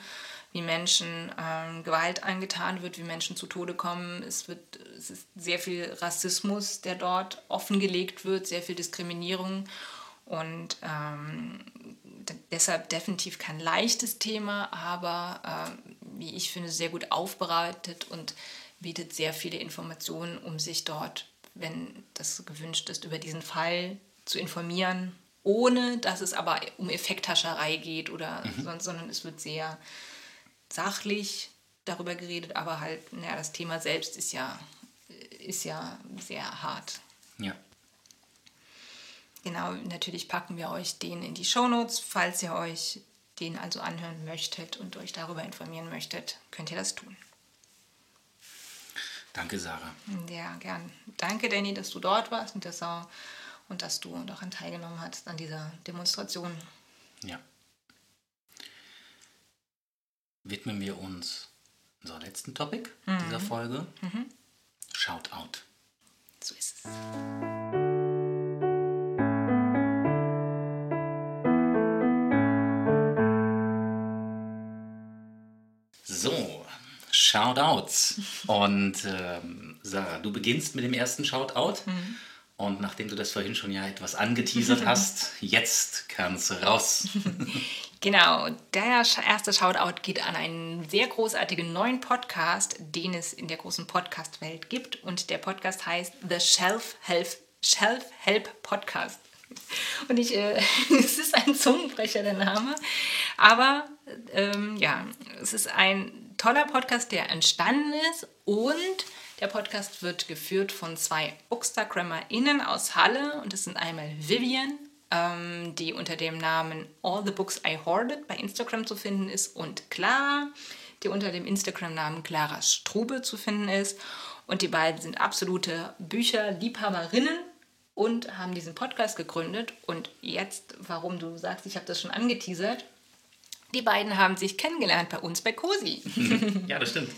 wie Menschen ähm, Gewalt angetan wird, wie Menschen zu Tode kommen. Es, wird, es ist sehr viel Rassismus, der dort offengelegt wird, sehr viel Diskriminierung. Und ähm, deshalb definitiv kein leichtes Thema, aber ähm, wie ich finde, sehr gut aufbereitet und bietet sehr viele Informationen, um sich dort, wenn das gewünscht ist, über diesen Fall zu informieren, ohne dass es aber um Effekthascherei geht oder sonst, sondern es wird sehr sachlich darüber geredet, aber halt, naja, das Thema selbst ist ja, ist ja sehr hart. Ja. Genau, natürlich packen wir euch den in die Shownotes. Falls ihr euch den also anhören möchtet und euch darüber informieren möchtet, könnt ihr das tun. Danke, Sarah. Ja, gern. Danke, Danny, dass du dort warst und, das auch, und dass du daran teilgenommen hast, an dieser Demonstration. Ja. Widmen wir uns unserer letzten Topic dieser Folge. Shout out. So ist es. Shoutouts. Und ähm, Sarah, du beginnst mit dem ersten Shoutout. Und nachdem du das vorhin schon ja etwas angeteasert hast, jetzt kannst du raus. Genau, der erste Shoutout geht an einen sehr großartigen neuen Podcast, den es in der großen Podcast-Welt gibt. Und der Podcast heißt The Shelf Help, Shelf Help Podcast. Und ich, äh, es ist ein Zungenbrecher, der Name. Aber ähm, ja, es ist ein toller Podcast, der entstanden ist. Und der Podcast wird geführt von zwei BookstagrammerInnen aus Halle. Und das sind einmal Vivian ähm, die unter dem Namen All the Books I Hoarded bei Instagram zu finden ist und Clara, die unter dem Instagram-Namen Clara Strube zu finden ist. Und die beiden sind absolute Bücherliebhaberinnen und haben diesen Podcast gegründet. Und jetzt, warum du sagst, ich habe das schon angeteasert, die beiden haben sich kennengelernt bei uns bei COSI. ja, das stimmt.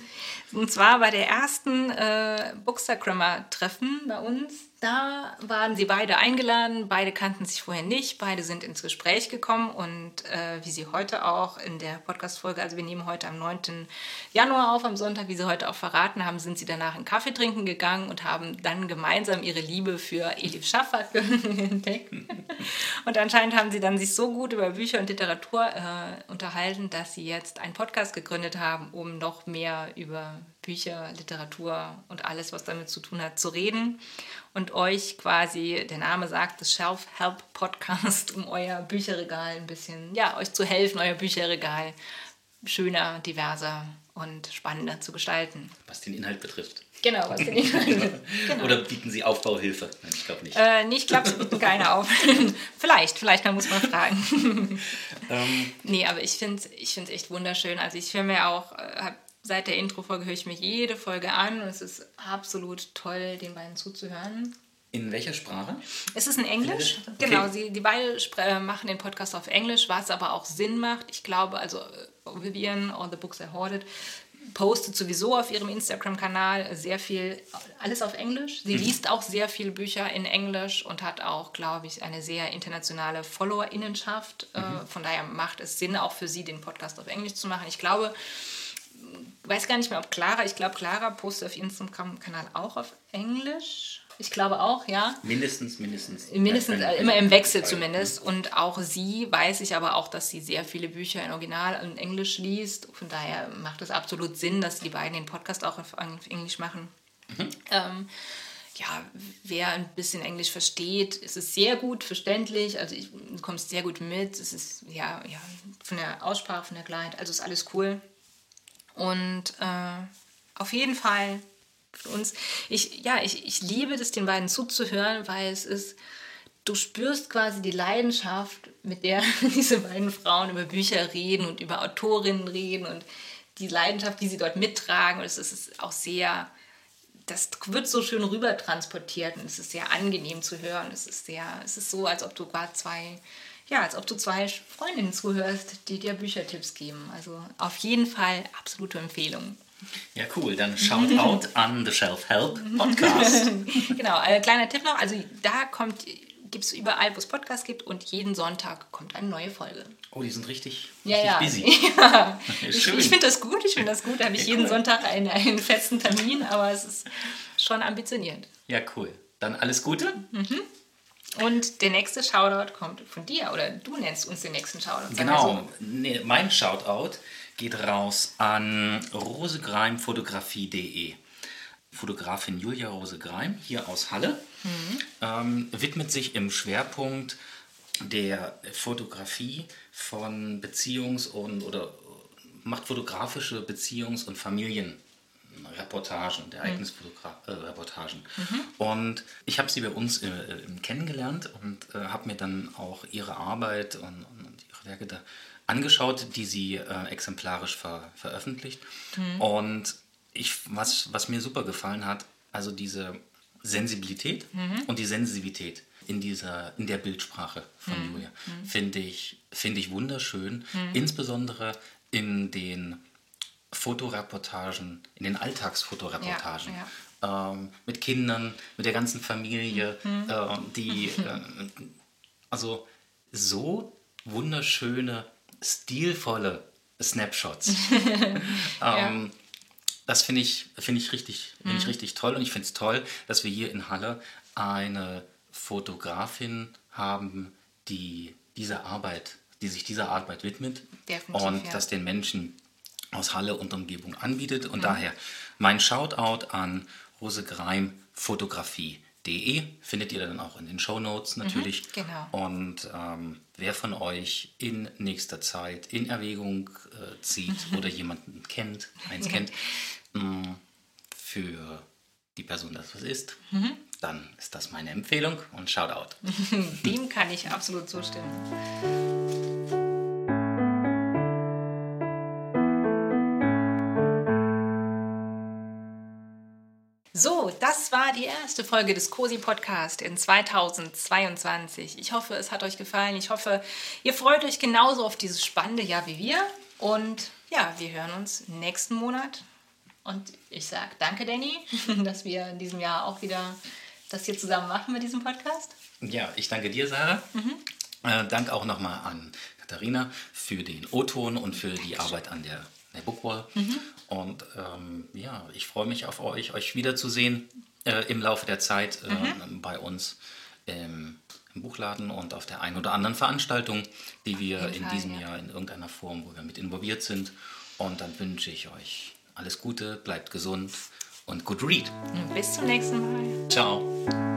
Und zwar bei der ersten äh, Bookstagrammer-Treffen bei uns da waren sie beide eingeladen, beide kannten sich vorher nicht, beide sind ins Gespräch gekommen und äh, wie sie heute auch in der Podcast-Folge, also wir nehmen heute am 9. Januar auf, am Sonntag, wie sie heute auch verraten haben, sind sie danach einen Kaffee trinken gegangen und haben dann gemeinsam ihre Liebe für Elif Schaffer entdeckt. und anscheinend haben sie dann sich so gut über Bücher und Literatur äh, unterhalten, dass sie jetzt einen Podcast gegründet haben, um noch mehr über Bücher, Literatur und alles, was damit zu tun hat, zu reden und euch quasi, der Name sagt, das Shelf-Help-Podcast, um euer Bücherregal ein bisschen, ja, euch zu helfen, euer Bücherregal schöner, diverser und spannender zu gestalten. Was den Inhalt betrifft. Genau, was den Inhalt betrifft. Genau. Oder bieten Sie Aufbauhilfe? Nein, ich glaube nicht. Äh, nee, ich glaube, Sie bieten keine auf. vielleicht, vielleicht, man muss mal fragen. ähm. Nee, aber ich finde es ich echt wunderschön. Also ich höre mir auch, äh, seit der Intro-Folge höre ich mir jede Folge an und es ist absolut toll, den beiden zuzuhören. In welcher Sprache? Es ist in Englisch. Okay. Genau, sie, die beiden äh, machen den Podcast auf Englisch, was aber auch Sinn macht. Ich glaube, also äh, Vivian, All the Books I Hoarded, postet sowieso auf ihrem Instagram-Kanal sehr viel, alles auf Englisch. Sie mhm. liest auch sehr viele Bücher in Englisch und hat auch, glaube ich, eine sehr internationale Followerinnenschaft. Äh, mhm. Von daher macht es Sinn, auch für sie den Podcast auf Englisch zu machen. Ich glaube, weiß gar nicht mehr, ob Clara, ich glaube, Clara postet auf ihrem Instagram-Kanal auch auf Englisch. Ich glaube auch, ja. Mindestens, mindestens. Mindestens, ja, immer im Wechsel zumindest. Und auch sie weiß ich aber auch, dass sie sehr viele Bücher in Original und Englisch liest. Von daher macht es absolut Sinn, dass die beiden den Podcast auch auf, Englisch machen. Mhm. Ähm, ja, wer ein bisschen Englisch versteht, ist es sehr gut verständlich. Also ich, du kommst sehr gut mit. Es ist ja, ja von der Aussprache, von der Klarheit, also ist alles cool. Und äh, auf jeden Fall für uns, ich, ja, ich, ich liebe es, den beiden zuzuhören, weil es ist, du spürst quasi die Leidenschaft, mit der diese beiden Frauen über Bücher reden und über Autorinnen reden und die Leidenschaft, die sie dort mittragen. Und es ist auch sehr, das wird so schön rüber transportiert und es ist sehr angenehm zu hören. Es ist sehr, es ist so, als ob du gerade zwei ja, als ob du zwei Freundinnen zuhörst, die dir Büchertipps geben. Also auf jeden Fall absolute Empfehlung. Ja, cool. Dann shout out an The Shelf Help Podcast. genau, ein kleiner Tipp noch. Also da kommt, gibt es überall, wo es Podcasts gibt und jeden Sonntag kommt eine neue Folge. Oh, die sind richtig, ja, richtig ja. busy. Ja. ich, ich finde das gut, ich finde das gut. Da habe ich ja, jeden cool. Sonntag einen, einen festen Termin, aber es ist schon ambitioniert. Ja, cool. Dann alles Gute. Mhm. Und der nächste Shoutout kommt von dir oder du nennst uns den nächsten Shoutout. Genau, nee, mein Shoutout geht raus an rosegreimfotografie.de. Fotografin Julia Rosegreim hier aus Halle mhm. ähm, widmet sich im Schwerpunkt der Fotografie von Beziehungs- und oder macht fotografische Beziehungs- und Familien Reportagen, der Ereignisreportagen. Mhm. mhm. Und ich habe sie bei uns äh, kennengelernt und äh, habe mir dann auch ihre Arbeit und, und, ihre Werke da angeschaut, die sie äh, exemplarisch ver veröffentlicht. Mhm. Und ich, was, was mir super gefallen hat, also diese Sensibilität mhm. und die Sensivität in, dieser, in der Bildsprache von mhm. Julia mhm. finde ich, find ich wunderschön, insbesondere in den Fotoreportagen, in den Alltagsfotoreportagen. Ja, ja. Ähm, mit Kindern, mit der ganzen Familie, mhm. äh, die äh, also so wunderschöne, stilvolle Snapshots. ähm, das finde ich, find ich, richtig, find ich mhm. richtig toll und ich finde es toll, dass wir hier in Halle eine Fotografin haben, die diese Arbeit, die sich dieser Arbeit widmet Definitiv, und ja. das den Menschen aus Halle und Umgebung anbietet. Und daher mein Shoutout an Rose Greim Fotografie.de findet ihr dann auch in den Show Notes natürlich. genau. Und ähm, wer von euch in nächster Zeit in Erwägung äh, zieht oder jemanden kennt, eins kennt, mh, für die Person das was ist, Mhm. dann ist das meine Empfehlung und Shoutout. Dem kann ich absolut zustimmen. Das war die erste Folge des COSI Podcast in 2022. Ich hoffe, es hat euch gefallen. Ich hoffe, ihr freut euch genauso auf dieses spannende Jahr wie wir. Und ja, wir hören uns nächsten Monat. Und ich sage danke, Danny, dass wir in diesem Jahr auch wieder das hier zusammen machen mit diesem Podcast. Ja, ich danke dir, Sarah. Äh, Dank auch nochmal an Katharina für den O-Ton und für die Arbeit an der, der Bookwall. Und ähm, ja, ich freue mich auf euch, euch wiederzusehen äh, im Laufe der Zeit äh, bei uns im, im Buchladen und auf der einen oder anderen Veranstaltung, die wir in Fall, diesem ja. Jahr in irgendeiner Form, wo wir mit involviert sind. Und dann wünsche ich euch alles Gute, bleibt gesund und good read. Bis zum nächsten Mal. Ciao.